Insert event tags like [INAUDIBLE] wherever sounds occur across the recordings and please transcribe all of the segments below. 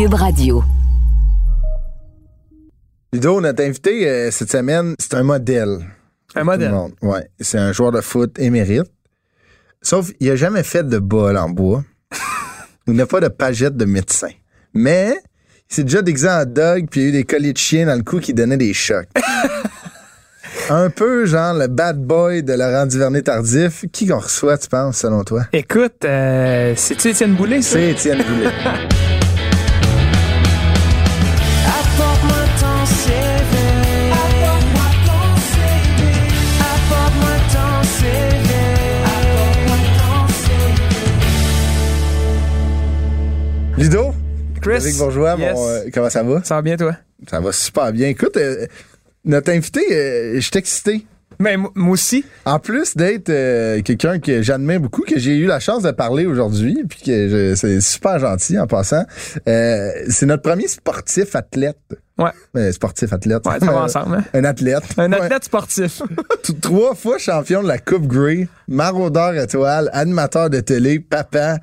Cube Radio. Ludo, notre invité euh, cette semaine, c'est un modèle. Un modèle. Ouais, c'est un joueur de foot émérite. Sauf, il a jamais fait de bol en bois. [LAUGHS] il n'a pas de pagette de médecin. Mais, il s'est déjà déguisé en dog, puis il y a eu des colliers de chien dans le cou qui donnaient des chocs. [LAUGHS] un peu genre le bad boy de Laurent Duvernay tardif. Qui qu'on reçoit, tu penses, selon toi? Écoute, euh, c'est-tu Étienne Boulay, ça? C'est Étienne Boulay. [LAUGHS] Ludo? Chris? Eric Bourgeois, Yes. euh, comment ça va? Ça va bien, toi? Ça va super bien. Écoute, euh, notre invité, euh, je suis excité. Mais Ben, m- moi aussi. En plus d'être euh, quelqu'un que j'admire beaucoup, que j'ai eu la chance de parler aujourd'hui, puis que c'est super gentil en passant, euh, c'est notre premier sportif athlète. Ouais. Euh, sportif athlète. Ouais, ça va ensemble, hein? Un athlète. Un Ouais. athlète sportif. [LAUGHS] Trois fois champion de la Coupe Grey, maraudeur étoile, animateur de télé, papa.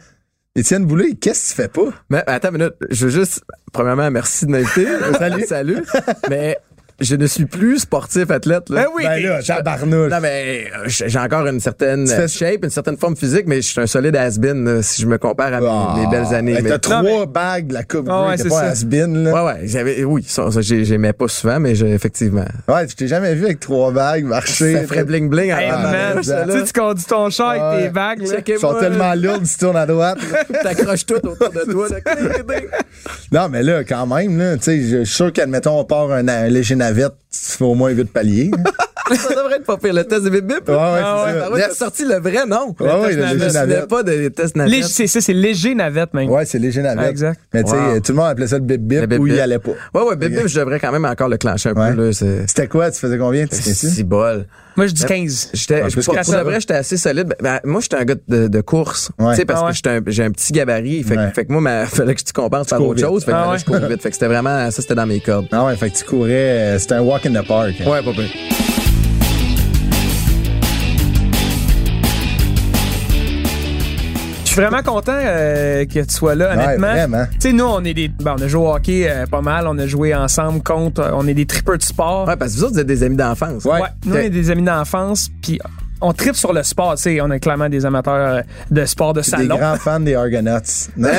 Étienne Boulay, qu'est-ce que tu fais pas? Mais attends une minute, je veux juste, premièrement, merci de m'inviter. [LAUGHS] Salut. Salut. Mais je ne suis plus sportif athlète. Là. Ben oui, Ben là, tabarnouche. Non, mais euh, j'ai encore une certaine shape, une certaine forme physique, mais je suis un solide has-been là, si je me compare à mes, Ah, mes belles années. ben, mais- T'as trois mais- bagues de la Coupe Ah Grey, ouais, t'es c'est pas ça. has-been, là. Ouais, ouais, j'avais, oui, ça, ça, j'ai- j'aimais pas souvent, mais j'ai- effectivement. Ouais, je t'ai jamais vu avec trois bagues marcher. Ça ferait bling bling. Hey, man, tu sais, tu conduis ton char avec tes bagues, là. Ils sont tellement lourds, tu tournes à droite. [LAUGHS] T'accroches tout autour de toi. [LAUGHS] Non, mais là, quand même, là, tu sais, je suis sûr qu'admettons, on part un, un léger navette, tu fais au moins 8 paliers. [LAUGHS] ça devrait être pas pire. Le test de bip bip. Ouais, ouais, Ah c'est ouais, ça. Ah ouais, t'as Yes. sorti le vrai nom. Ouais, ouais, le léger pas des tests navettes. C'est ça, c'est léger navette, même. Ouais, c'est léger navette. Ah, exact. Mais tu sais, tout le monde appelait ça le bip bip, Le bip ou il allait pas. Ouais, ouais, bip bip, je devrais quand même encore le clencher un Ouais. peu. C'était quoi? Tu faisais combien? Tu sais si bol. Moi, je dis 15. J'étais, Ah, je- pour, de vrai, j'étais assez solide. Ben, ben, moi, j'étais un gars de, de course. Ouais. Tu sais, parce Ah ouais. que j'étais un- j'ai un petit gabarit. Fait, que- Ouais. fait que moi, ma, [LAUGHS] fallait que tu compenses par cours autre chose. Fait que Ah je cours vite. Fait que c'était vraiment, ça, c'était dans mes cordes. Ah ouais, fait que tu courais, euh, c'était un walk in the park. Ouais, pas pire. Suis vraiment content euh, que tu sois là, Ouais, honnêtement. vraiment. Tu sais, nous, on est des. bon, on a joué au hockey euh, pas mal. On a joué ensemble contre. euh, on est des tripeurs de sport. Ouais, parce que vous autres, vous êtes des amis d'enfance. Ouais. Nous, on est des amis d'enfance. Puis on tripe sur le sport. Tu sais, on est clairement des amateurs euh, de sport de Des salon. grands fans des Argonauts. [LAUGHS] Non.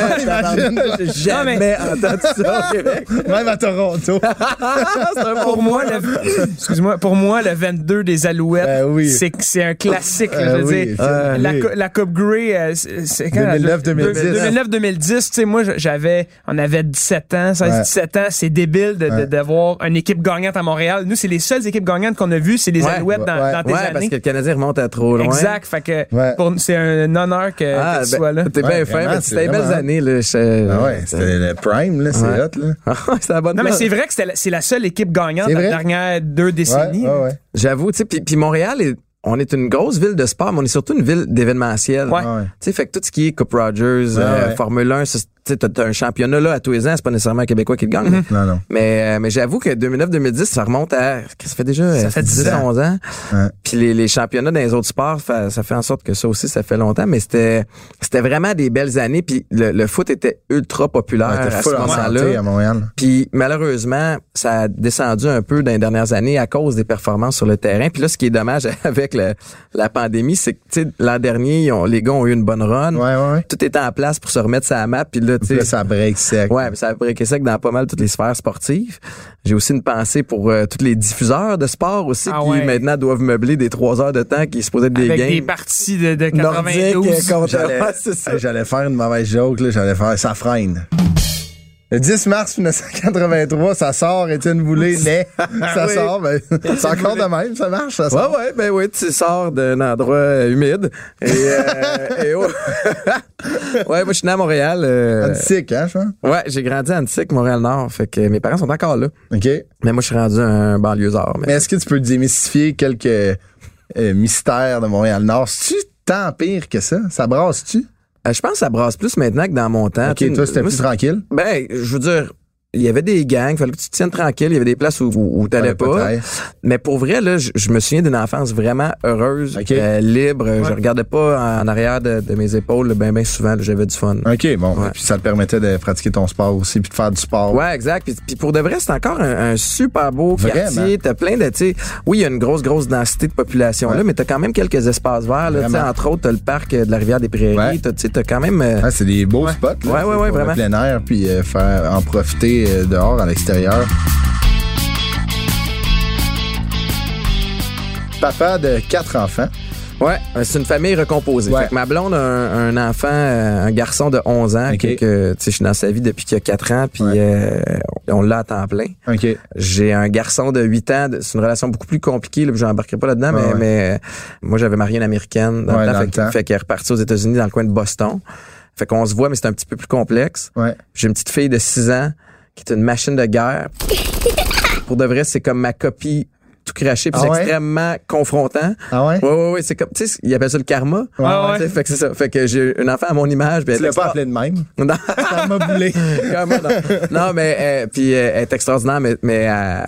J'ai jamais entendu ça? Au Québec. Même à Toronto. [LAUGHS] pour moi, le, excuse-moi, pour moi, le 22 des Alouettes, Ben oui. c'est c'est un classique. là, Euh, je veux oui, dire. c'est- Euh, la, oui. co- la Coupe Grey, euh, c'est quand 2009-2010. 2009-2010, tu sais, moi, j'avais, on avait 17 ans, 16, Ouais. 17 ans. C'est débile de- de- Ouais. d'avoir une équipe gagnante à Montréal. Nous, c'est les seules équipes gagnantes qu'on a vues, c'est les Ouais. Alouettes dans, Ouais. dans tes Ouais, parce années. que le Canadien remonte à trop loin. Exact. Fait que Ouais. pour nous, c'est un honneur que, Ah, que tu ben, sois là. T'es Ouais, bien fin, mais c'est c'était les belles vraiment- années, là. Je- Ah ouais, c'était le prime, là, c'est Ouais. hot, là. [LAUGHS] Ah ouais, c'est la bonne Non, mais c'est vrai que c'était la- c'est la seule équipe gagnante C'est dans les vrai? dernières deux décennies. Ouais, ouais, ouais. J'avoue, tu sais, puis puis Montréal, est- on est une grosse ville de sport, mais on est surtout une ville d'événementiel. Ouais. Ouais. Tu sais, fait que tout ce qui est Coupe Rogers, euh, ouais. Formule 1, ça, tu sais, t'as t'as un championnat là à tous les ans, c'est pas nécessairement un Québécois qui le gagne. Mhm. Non, non. Mais, euh, mais j'avoue que 2009-2010, ça remonte à, ça fait déjà Ça euh, fait 10 10 ans. 11 ans? Ouais. Puis les, les championnats dans les autres sports, fa- ça fait en sorte que ça aussi, ça fait longtemps. Mais c'était c'était vraiment des belles années. Puis le, le foot était ultra populaire Ouais, à ce moment-là. à Montréal. Puis malheureusement, ça a descendu un peu dans les dernières années à cause des performances sur le terrain. Puis là, ce qui est dommage [LAUGHS] avec le- la pandémie, c'est que tu sais, l'an dernier, ils ont- les gars ont eu une bonne run. Ouais, ouais, ouais. Tout était en place pour se remettre sa map. Puis là, tu Puis là, sais, ça break sec. Ouais, mais ça a breaké sec dans pas mal toutes les sphères sportives. J'ai aussi une pensée pour euh, tous les diffuseurs de sport aussi Ah qui ouais. maintenant doivent meubler des trois heures de temps qui se posaient des Avec games des parties de, de nordiques 92. contre J'allais [LAUGHS] j'allais faire une mauvaise joke, là. J'allais faire ça freine. Le 10 mars 1983, ça sort, Étienne Boulay [LAUGHS] naît. ça Oui. sort, ben, c'est encore de même, ça marche, ça Ouais, sort. ouais, ben oui, tu sors d'un endroit humide. Et, euh, et oh. [LAUGHS] ouais, moi, je suis né à Montréal. euh, Antique, hein, je pense? ouais, j'ai grandi à Antique, Montréal-Nord. Fait que mes parents sont encore là. OK. Mais moi, je suis rendu un banlieusard. Mais Mais, est-ce que tu peux démystifier quelques euh, mystères de Montréal-Nord? C'est-tu tant pire que ça? Ça brasse-tu? Euh, je pense que ça brasse plus maintenant que dans mon temps. OK, Tu toi, c'était plus tranquille? Ben, je veux dire, il y avait des gangs, fallait que tu te tiennes tranquille, il y avait des places où, où, où t'allais pas. Mais pour vrai, là, je, je me souviens d'une enfance vraiment heureuse, OK. euh, libre. Je regardais pas en, en arrière de, de mes épaules, ben, ben souvent, j'avais du fun. OK, bon. Ouais. Puis ça te permettait de pratiquer ton sport aussi, puis de faire du sport. Ouais, exact. Puis, puis pour de vrai, c'est encore un, un super beau Vraiment? quartier. T'as plein de, tu sais, oui, il y a une grosse, grosse densité de population là, mais t'as quand même quelques espaces verts. Là, entre autres, t'as le parc euh, de la rivière des Prairies. T'as, tu sais, t'as quand même. euh, Ah, c'est des beaux spots. Là, Ouais, ouais, ouais, vraiment. Le plein air, puis euh, faire en profiter euh, dehors, à l'extérieur. Papa de quatre enfants. Ouais, euh, c'est une famille recomposée. Ouais. Fait que ma blonde a un, un enfant, euh, un garçon de 11 ans, que, je suis dans sa vie depuis qu'il a 4 ans, puis Ouais. euh, on l'a à temps plein. J'ai un garçon de 8 ans, c'est une relation beaucoup plus compliquée, là, j'embarquerai pas là-dedans, Ouais, mais, euh, moi j'avais marié une américaine dans Ouais, le temps, dans fait, le qu'il- temps. fait qu'elle est repartie aux États-Unis dans le coin de Boston. Fait qu'on se voit, mais c'est un petit peu plus complexe. J'ai une petite fille de 6 ans qui est une machine de guerre. [LAUGHS] Pour de vrai, c'est comme ma copie tout craché, puis Ah c'est ouais? extrêmement confrontant. Ah ouais? Ouais, ouais, ouais, c'est comme, tu sais, il appelle ça le karma. Ouais, ouais. Fait que c'est ça. Fait que j'ai un enfant à mon image. elle Tu est l'as pas appelé de même? [LAUGHS] Non, Ça m'a boulé. [LAUGHS] Non. Non, mais, euh, puis euh, elle est extraordinaire, mais, mais euh,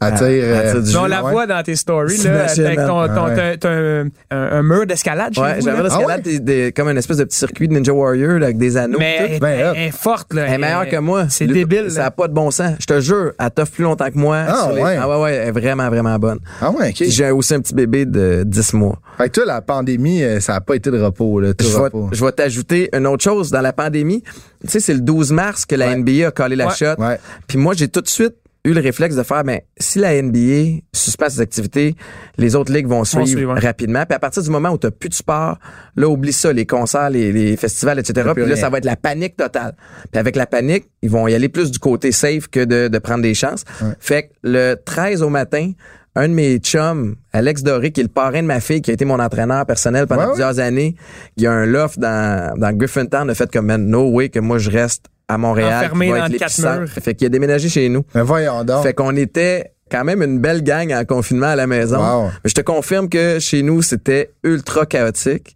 Attire, Elle euh, tire du Mais on jus, la ouais. voit dans tes stories, C'est là, avec ton, ton- Ah ouais. t'as- t'as un, un- un mur d'escalade ouais, j'avais l'escalade Ah ouais? comme une espèce de petit circuit de Ninja Warrior là, avec des anneaux. Mais tout. elle, Ben, elle- est forte, là. Elle est meilleure que moi. C'est débile. Ça là. n'a pas de bon sens. Je te jure, elle t'offre plus longtemps que moi. Ah, sur les- ouais. Ah ouais, ouais, elle est vraiment, vraiment bonne. Ah ouais, OK. Puis j'ai aussi un petit bébé de 10 mois. Fait que toi, la pandémie, euh, ça a pas été de repos, là. Tout Je vais, je vais t'ajouter une autre chose. Dans la pandémie, tu sais, c'est le 12 mars que la Ouais. NBA a collé la Ouais. shot. Ouais. Puis moi, j'ai tout de suite eu le réflexe de faire, ben, si la NBA suspend ses activités, les autres ligues vont suivre, ouais. rapidement. Puis à partir du moment où tu plus de sport, là, oublie ça, les concerts, les, les festivals, etc. Puis là, ça va être la panique totale. Puis avec la panique, ils vont y aller plus du côté safe que de, de prendre des chances. Fait que le 13 au matin, un de mes chums, Alex Doré, qui est le parrain de ma fille, qui a été mon entraîneur personnel pendant Ouais, plusieurs années, il y a un loft dans, dans Griffintown, a fait comme, man, no way que moi je reste à Montréal. Enfermé qui va dans quatre murs. Fait qu'il a déménagé chez nous. Mais voyons donc. Fait qu'on était quand même une belle gang en confinement à la maison. Wow. Mais je te confirme que chez nous, c'était ultra chaotique.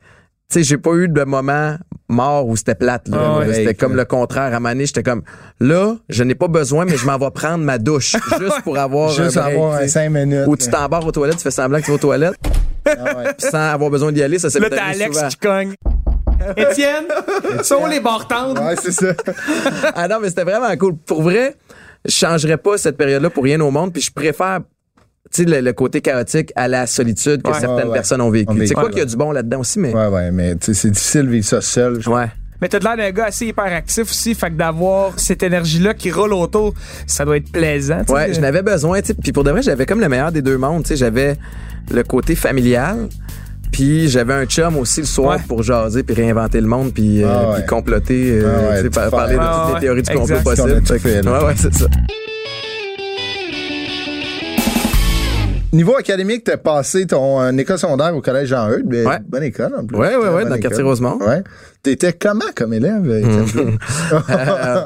Tu sais, j'ai pas eu de moment mort où c'était plate. là. Ah ouais. C'était comme le contraire. À Mané, j'étais comme, là, je n'ai pas besoin, mais je m'en vais prendre ma douche [LAUGHS] juste pour avoir Juste un break, avoir tu un sais. 5 minutes. Ou tu t'embarres aux toilettes, tu fais semblant que tu vas aux toilettes, Ah ouais. puis sans avoir besoin d'y aller, ça c'est Là, t'as Alex qui cogne. [LAUGHS] Étienne, sont les barres tendres? Ouais, c'est ça. [LAUGHS] ah non, mais c'était vraiment cool. Pour vrai, je changerais pas cette période-là pour rien au monde, puis je préfère tu sais, le, le côté chaotique à la solitude que Ouais. certaines Ouais, personnes ont vécu. Vécu, quoi qu'il y a du bon là-dedans aussi, mais Ouais, ouais, mais c'est difficile de vivre ça seul. ouais. Mais t'as de l'air d'un gars assez hyperactif aussi, fait que d'avoir cette énergie-là qui roule autour, ça doit être plaisant. Ouais, je n'avais besoin, tu sais. Puis pour de vrai, j'avais comme le meilleur des deux mondes, tu sais. J'avais le côté familial, puis j'avais un chum aussi le soir Ouais. pour jaser, puis réinventer le monde, puis, Ah ouais. puis comploter, Ah ouais, par- parler de Ah toutes ouais, les théories du complot fait, là. ouais, ouais, c'est ça. Niveau académique, t'as passé ton euh, école secondaire au collège Jean-Eudes. ben, Ouais. Bonne école, en plus. Ouais, ouais, ouais, Bonne dans le quartier. Rosemont. Ouais. T'étais comment comme élève, Blum? [LAUGHS] Euh,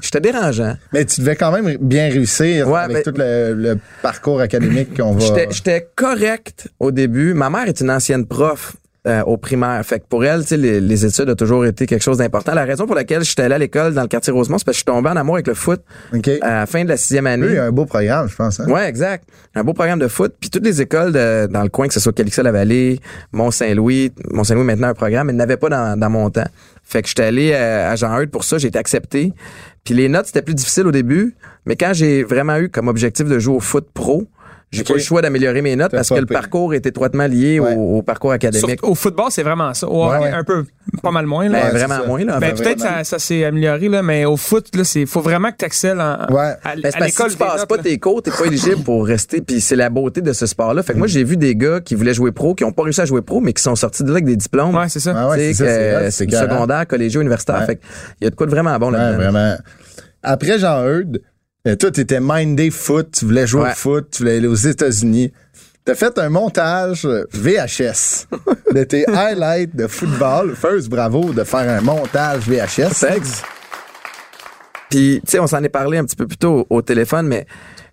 J'étais dérangeant. Mais tu devais quand même bien réussir Ouais, avec mais- tout le, le parcours académique qu'on va... J'étais correct au début. Ma mère est une ancienne prof. euh, au primaire. Fait que pour elle, tu sais, les, les études ont toujours été quelque chose d'important. La raison pour laquelle j'étais allé à l'école dans le quartier Rosemont, c'est parce que je suis tombé en amour avec le foot OK. à la fin de la sixième année. Il y a un beau programme, je pense. Hein? Ouais, exact. Un beau programme de foot. Puis toutes les écoles de- dans le coin, que ce soit Calixa-la-Vallée, Mont-Saint-Louis, Mont-Saint-Louis maintenant un programme, mais n'avait pas dans, dans mon temps. Fait que j'étais allé euh, à Jean-Eudes pour ça, j'ai été accepté. Puis les notes, c'était plus difficile au début, mais quand j'ai vraiment eu comme objectif de jouer au foot pro, j'ai Ok. pas eu le choix d'améliorer mes notes parce que le parcours est étroitement lié Ouais. au, au parcours académique. Au football, c'est vraiment ça. Au Ouais, hockey, ouais. un peu, pas mal moins. Ben, Là. Vraiment ça. moins, là. Ben, enfin, peut-être ça, ça s'est amélioré, là, mais au foot, là, c'est, faut vraiment que tu excelles en, Ouais. à, Ben, à l'école. si tu passes pas tes cours, t'es pas éligible pour rester. Puis c'est la beauté de ce sport-là. Fait que moi, j'ai vu des gars qui voulaient jouer pro, qui ont pas réussi à jouer pro, mais qui sont sortis de là avec des diplômes. Ouais, c'est ça. Ah c'est secondaire, collégien, universitaire. Ouais. Fait que il y a de quoi de vraiment bon là-dedans. vraiment. après Jean-Eudes, euh, toi, t'étais mindé foot, tu voulais jouer Ouais. au foot, tu voulais aller aux États-Unis. T'as fait un montage VHS [LAUGHS] de tes highlights de football. First, bravo de faire un montage VHS. Sexe. Puis, tu sais, on s'en est parlé un petit peu plus tôt au, au téléphone, mais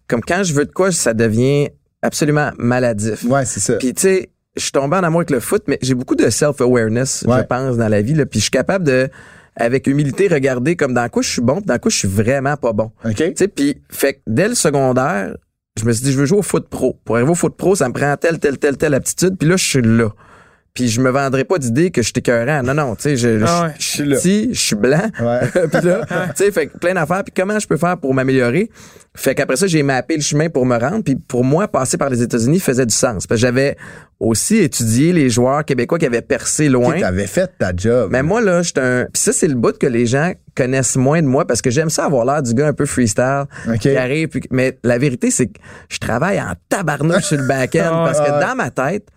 comme quand je veux de quoi, ça devient absolument maladif. Ouais, c'est ça. Puis, tu sais, je suis tombé en amour avec le foot, mais j'ai beaucoup de self-awareness, Ouais. je pense, dans la vie. Là. Puis, je suis capable de, avec humilité, regarder comme dans quoi je suis bon, puis dans quoi je suis vraiment pas bon. OK? Tu sais, puis, fait que dès le secondaire, je me suis dit, je veux jouer au foot pro. Pour arriver au foot pro, ça me prend telle, telle, telle, telle aptitude. Puis là, je suis là. Puis je me vendrai pas d'idée que je suis écœurant. Non, non, tu sais, je, Ah ouais. je, je suis petit, je suis blanc. Ouais. [LAUGHS] puis là, tu sais, fait que plein d'affaires. Puis comment je peux faire pour m'améliorer? Fait qu'après ça, j'ai mappé le chemin pour me rendre. Puis pour moi, passer par les États-Unis faisait du sens. Parce que j'avais aussi étudié les joueurs québécois qui avaient percé loin. Ok, T'avais fait ta job. Mais moi, là, j'étais un. Puis ça, c'est le bout que les gens connaissent moins de moi parce que j'aime ça avoir l'air du gars un peu freestyle OK. qui arrive. Puis... Mais la vérité, c'est que je travaille en tabarnouche sur le back-end Ah parce que Ah dans ma tête,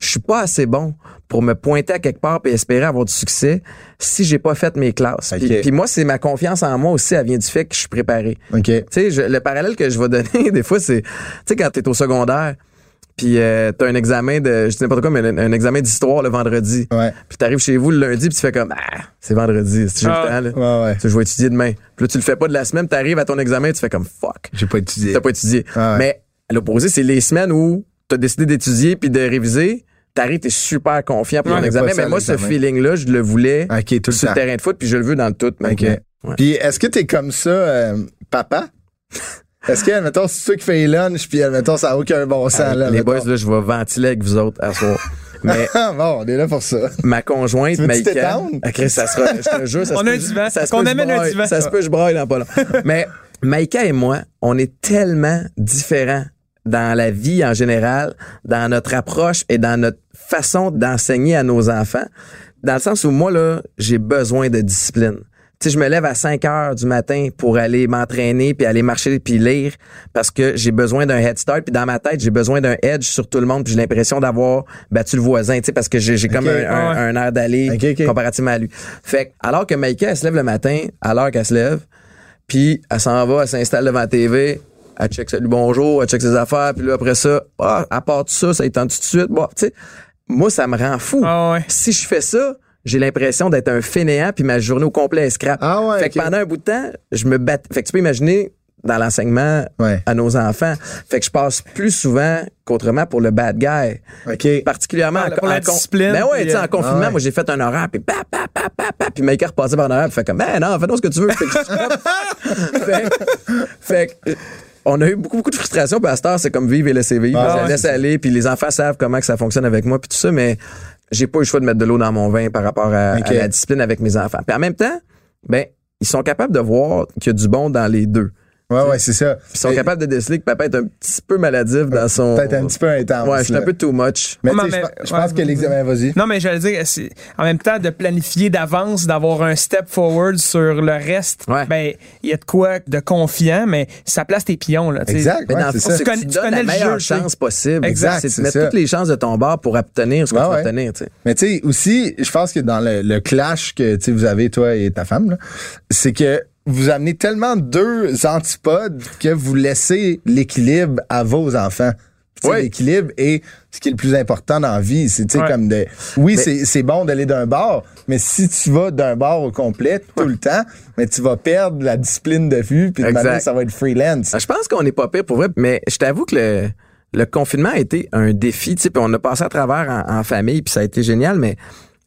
je suis pas assez bon pour me pointer à quelque part et espérer avoir du succès si j'ai pas fait mes classes. Puis, OK. puis moi, c'est ma confiance en moi aussi, elle vient du fait que je suis préparé. OK. Tu sais, le parallèle que je vais donner, [LAUGHS] des fois, c'est, tu sais, quand t'es au secondaire, puis euh, t'as un examen de, je dis n'importe quoi, mais un, un examen d'histoire le vendredi. Ouais. Puis t'arrives chez vous le lundi, puis tu fais comme, ah, c'est vendredi, c'est Ah. le temps, là. Ouais, ouais. Tu je vais étudier demain. Puis là, tu le fais pas de la semaine, t'arrives à ton examen, tu fais comme, fuck, J'ai pas étudié. t'as pas étudié. Ah ouais. Mais à l'opposé, c'est les semaines où t'as décidé d'étudier puis de réviser. T'arrives, t'es super confiant pour Ouais, ton examen. Mais moi, ce feeling-là, je le voulais OK, tout le sur le terrain de foot, puis je le veux dans le tout. OK. maintenant. Ouais. Puis est-ce que t'es comme ça, euh, papa? [LAUGHS] Est-ce que, admettons, c'est toi qui fais les lunchs, puis admettons, ça n'a aucun bon sens, là. Les boys, là, je vais ventiler avec vous autres à soir. [LAUGHS] Mais Ah, bon, on est là pour ça. ma conjointe, Maïka. t'étendre? Ah, ça sera, je te jure, ça [LAUGHS] On se a peut- un divan. ça se Qu'on amène un divan. Ça se peut, je braille dans pas long. Mais Maïka et moi, on est tellement différents dans la vie en général, dans notre approche et dans notre façon d'enseigner à nos enfants. Dans le sens où moi, là, j'ai besoin de discipline. Tu sais, je me lève à 5 heures du matin pour aller m'entraîner puis aller marcher puis lire parce que j'ai besoin d'un head start puis dans ma tête, j'ai besoin d'un edge sur tout le monde puis j'ai l'impression d'avoir battu le voisin, tu sais, parce que j'ai comme un, un- Ouais. un air d'aller Ok, ok. comparativement à lui. Fait que, alors que Maïka, elle se lève le matin, à l'heure qu'elle se lève, puis elle s'en va, elle s'installe devant la TV, elle check salut bonjour, elle check ses affaires, puis là après ça, ah, à part tout ça, ça étend tout de suite. Bon, tu sais, moi ça me rend fou. Ah ouais. Si je fais ça, j'ai l'impression d'être un fainéant puis ma journée au complet est scrap. Ah ouais, Fait que pendant un bout de temps, je me bats. Fait que tu peux imaginer dans l'enseignement Ouais. à nos enfants. Fait que je passe plus souvent qu'autrement pour le bad guy. OK. Particulièrement Pour la- en- la en discipline, Ben ouais, tu sais, euh, en confinement, ah ouais. moi j'ai fait un horaire puis pa pa pa pa pa puis Maïka repassait par un horaire puis fait comme ben non, fais donc ce que tu veux. [LAUGHS] Fait que, fait, fait que, on a eu beaucoup beaucoup de frustration puis à cette heure, c'est comme vivre et laisser vivre. Ah je ouais, laisse aller puis les enfants savent comment que ça fonctionne avec moi puis tout ça mais j'ai pas eu le choix de mettre de l'eau dans mon vin par rapport à la discipline avec mes enfants. Puis en même temps, ben ils sont capables de voir qu'il y a du bon dans les deux. Ouais, ouais, c'est ça. Puis ils sont capables de déceler que papa est un petit peu maladif dans son Peut-être un petit peu intense. Ouais, je suis un peu too much. Mais, je, pense- je ouais, que vas-y. l'examen, vas-y. Non, mais j'allais dire, c'est- en même temps, de planifier d'avance, d'avoir un step forward sur le reste, Ouais. ben, il y a de quoi de confiant, mais ça place tes pions, là, tu sais. Exact. Mais dans le fond, Tu connais- tu donnes connais la le meilleure jeu, chance possible. Exact, C'est c'est de mettre ça. toutes les chances de ton bord pour obtenir ce que Ouais, tu vas obtenir. tu sais. Mais tu sais, aussi, je pense que dans le, le clash que tu vous avez, toi et ta femme, là, c'est que vous amenez tellement deux antipodes que vous laissez l'équilibre à vos enfants. Oui. L'équilibre est ce qui est le plus important dans la vie. C'est tu sais, Ouais. comme de. Oui, c'est bon d'aller d'un bord, mais si tu vas d'un bord au complet tout le temps, mais tu vas perdre la discipline de vue, puis de manière, ça va être freelance. Ah, Je pense qu'on n'est pas pire pour vrai, mais je t'avoue que le, le confinement a été un défi, tu sais, puis on a passé à travers en, en famille, puis ça a été génial, mais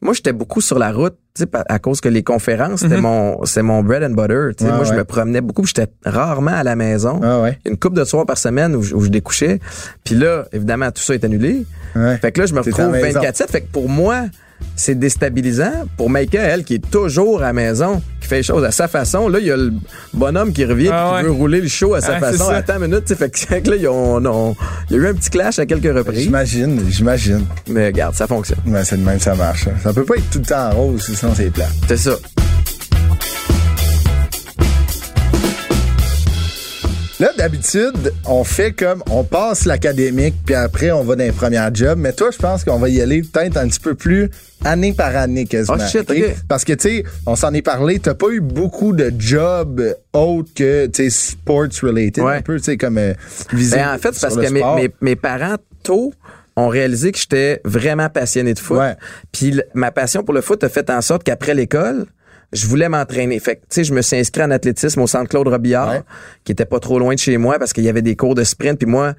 moi, j'étais beaucoup sur la route, tu sais, pa- à cause que les conférences, c'était mon, c'est mon bread and butter, tu sais. Ouais, moi, je me promenais beaucoup, j'étais rarement à la maison. Ah ouais. Une couple de soirs par semaine où je, où je découchais. Puis là, évidemment, tout ça est annulé. Ouais. Fait que là, je me retrouve la maison. 24-7. Fait que pour moi, c'est déstabilisant. Pour Maïka, elle, qui est toujours à la maison, qui fait les choses à sa façon, là, il y a le bonhomme qui revient Ah puis ouais. qui veut rouler le show à sa Ah, façon. c'est ça. Attends une minute, [LAUGHS] fait que, là, ils ont- on- il y a eu un petit clash à quelques reprises. J'imagine, j'imagine. Mais regarde, ça fonctionne. C'est de même, ça marche. Ça peut pas être tout le temps en rose, sinon c'est plat. C'est ça. Là, d'habitude, on fait comme on passe l'académique, puis après on va dans les premiers jobs. Mais toi, je pense qu'on va y aller peut-être un petit peu plus année par année quasiment. Oh, shit. Parce que, tu sais, on s'en est parlé, t'as pas eu beaucoup de jobs autres que, tu sais, sports related, Ouais. un peu, tu sais, comme euh, Ben, en fait, sur parce le que mes, sport. mes, mes parents, tôt, ont réalisé que j'étais vraiment passionné de foot. Ouais. Puis ma passion pour le foot a fait en sorte qu'après l'école, je voulais m'entraîner. Fait que, tu sais, je me suis inscrit en athlétisme au centre Claude Robillard, Ouais. qui était pas trop loin de chez moi parce qu'il y avait des cours de sprint. Puis moi,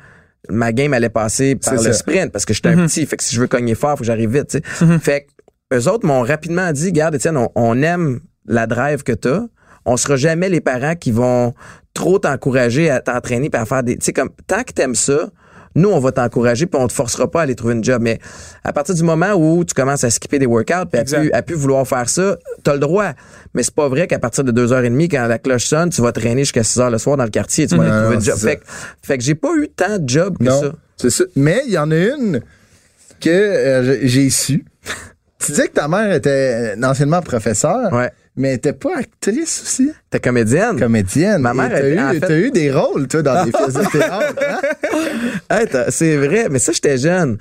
ma game allait passer par le ça. sprint parce que j'étais un petit. Fait que si je veux cogner fort, faut que j'arrive vite, tu sais. Fait que eux autres m'ont rapidement dit, garde, Étienne, on, on aime la drive que t'as. On sera jamais les parents qui vont trop t'encourager à t'entraîner puis à faire des, tu sais, comme, tant que t'aimes ça, nous, on va t'encourager puis on te forcera pas à aller trouver une job. Mais à partir du moment où tu commences à skipper des workouts puis à plus, à plus vouloir faire ça, t'as le droit. Mais c'est pas vrai qu'à partir de 2h30, quand la cloche sonne, tu vas traîner jusqu'à 6h le soir dans le quartier et tu vas aller Non, trouver non, une job. Fait, que- fait que j'ai pas eu tant de jobs que Non, ça. c'est ça. Mais il y en a une que euh, j'ai su. [LAUGHS] Tu disais que ta mère était euh, anciennement professeure, Ouais. Mais était pas actrice aussi, T'es comédienne. comédienne. Ma mère t'as eu, en fait- eu des rôles, toi, dans des théâtre. [LAUGHS] hein? Hey, c'est vrai, mais ça, j'étais jeune.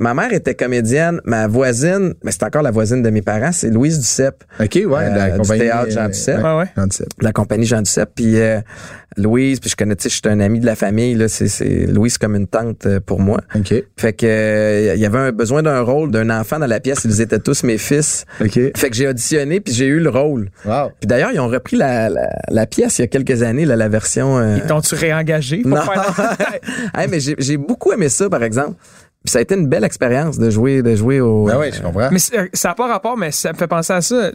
Ma mère était comédienne. Ma voisine, mais c'est encore la voisine de mes parents, c'est Louise Duceppe. OK, ouais, Euh, la du compagnie. théâtre Jean euh, Duceppe. Ouais, ouais. Jean Duceppe. la compagnie Jean Duceppe. Puis euh, Louise, puis je connais, tu sais, je suis un ami de la famille. Là, c'est, c'est Louise comme une tante euh, pour moi. OK. Fait que euh, il y avait un besoin d'un rôle d'un enfant dans la pièce. Ils étaient tous mes fils. OK. Fait que j'ai auditionné puis j'ai eu le rôle. Wow. Puis d'ailleurs, ils ont repris la, la, la pièce il y a quelques années, là, la version. euh, Ils t'ont-tu réengagé pour non. faire [LAUGHS] Hey, mais j'ai, j'ai beaucoup aimé ça, par exemple. Puis ça a été une belle expérience de jouer, de jouer au. Ben oui, je comprends. Mais c'est- euh, ça n'a pas rapport, mais ça me fait penser à ça.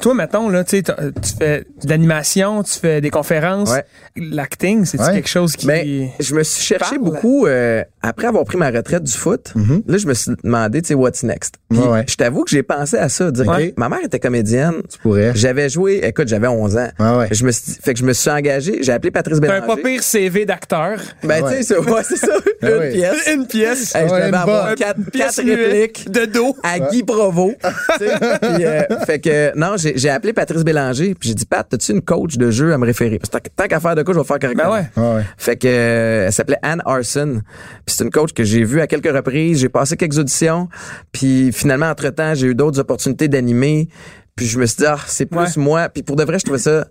Toi, mettons, là, tu sais, t'as- tu fais de l'animation, tu fais des conférences. Ouais. L'acting, c'est Ouais. quelque chose qui. Mais je me suis cherché Parle? beaucoup euh, après avoir pris ma retraite du foot. Là, je me suis demandé, tu sais, what's next? Puis, Ouais, ouais. je t'avoue que j'ai pensé à ça, dire que ma mère était comédienne. Tu pourrais. J'avais joué, écoute, j'avais 11 ans. Ouais, ouais. Je me suis, fait que je me suis engagé, j'ai appelé Patrice T'as un Bélanger. pas pire CV d'acteur. Ben, tu sais, c'est ça. Ah [LAUGHS] une ouais. pièce. Une pièce. Hey, je Ouais, devais avoir quatre, Pièce quatre muette répliques de dos. à Guy Provo. [LAUGHS] Tu sais, puis, euh, fait que non, j'ai j'ai appelé Patrice Bélanger, puis j'ai dit Pat, as-tu une coach de jeu à me référer? Parce que tant qu'à faire de quoi, je vais faire correctement. Ben ouais. Ah ouais. Fait que euh, elle s'appelait Anne Arson. Puis c'est une coach que j'ai vue à quelques reprises, j'ai passé quelques auditions, puis finalement entre-temps, j'ai eu d'autres opportunités d'animer, puis je me suis dit ah, c'est plus Ouais. moi, puis pour de vrai, je trouvais ça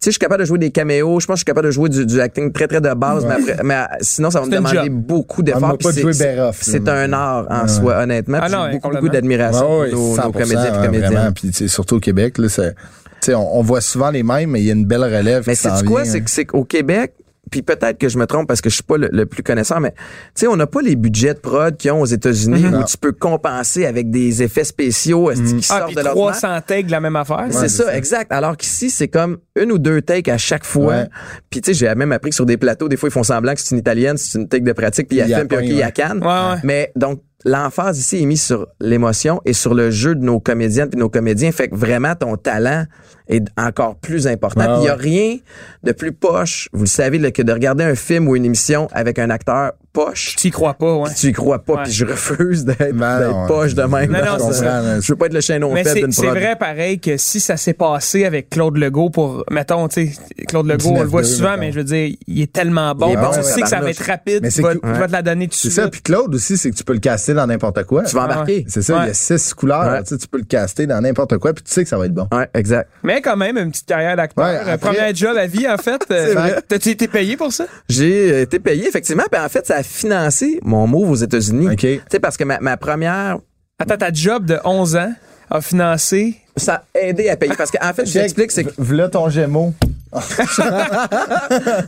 tu sais, je suis capable de jouer des caméos. Je pense que je suis capable de jouer du, du acting très, très de base. Mais, après, mais euh, sinon, ça va me demander job. beaucoup d'efforts. pas c'est- un art en Ouais. soi, honnêtement. Ah non, beaucoup, beaucoup d'admiration Ouais, ouais, pour nos, nos 100%, comédiens et ouais, comédiennes. Vraiment. Puis, surtout au Québec, là, c'est- on, on voit souvent les mêmes, mais il y a une belle relève. Mais c'est quoi? C'est hein. que c'est qu'au Québec, puis peut-être que je me trompe parce que je suis pas le, le plus connaissant, mais tu sais, on n'a pas les budgets de prod qu'ils ont aux États-Unis où tu peux compenser avec des effets spéciaux est-ce qui Ah, sortent puis de l'ordinaire? 300 takes de la même affaire. C'est ça, exact. Alors qu'ici, c'est comme une ou deux takes à chaque fois. Ouais. Puis tu sais, j'ai même appris que sur des plateaux, des fois, ils font semblant que c'est une italienne, c'est une take de pratique, puis il y a film, puis il y a canne. Ouais, ouais. Mais donc, l'emphase ici est mise sur l'émotion et sur le jeu de nos comédiennes de nos comédiens. Fait que vraiment, ton talent est encore plus important. Ah il y a rien de plus poche, vous le savez, que de regarder un film ou une émission avec un acteur poche. Tu y crois pas, ouais. Tu y crois pas, puis je refuse d'être Ben poche de même. Non, non, ça. Je veux pas être le chaînon Mais c'est d'une c'est vrai, pareil, que si ça s'est passé avec Claude Legault pour, mettons, tu sais, Claude Legault, on le voit 19-2, souvent, mettons. mais je veux dire, il est tellement bon. Il est bon, tu sais que ça va être rapide, Mais tu c'est vas, que- tu vas te la donner tout de C'est suite. ça. Puis Claude aussi, c'est que tu peux le caster dans n'importe quoi. Tu vas embarquer. C'est ça, il y a six couleurs. Tu, sais, tu peux le caster dans n'importe quoi, puis tu sais que ça va être bon. Ouais, exact. Mais quand même, une petite carrière d'acteur. Après- premier job à vie, en fait. euh, [LAUGHS] vrai. T'as-tu été payé pour ça? J'ai été payé, effectivement. Puis en fait, ça a financé mon move aux États-Unis. OK. Tu sais, parce que ma, ma première, Attends, ta job de 11 ans a financé. ça a aidé à payer. Parce qu'en fait, je t'explique, c'est que, V'là ton Gémeaux. [LAUGHS]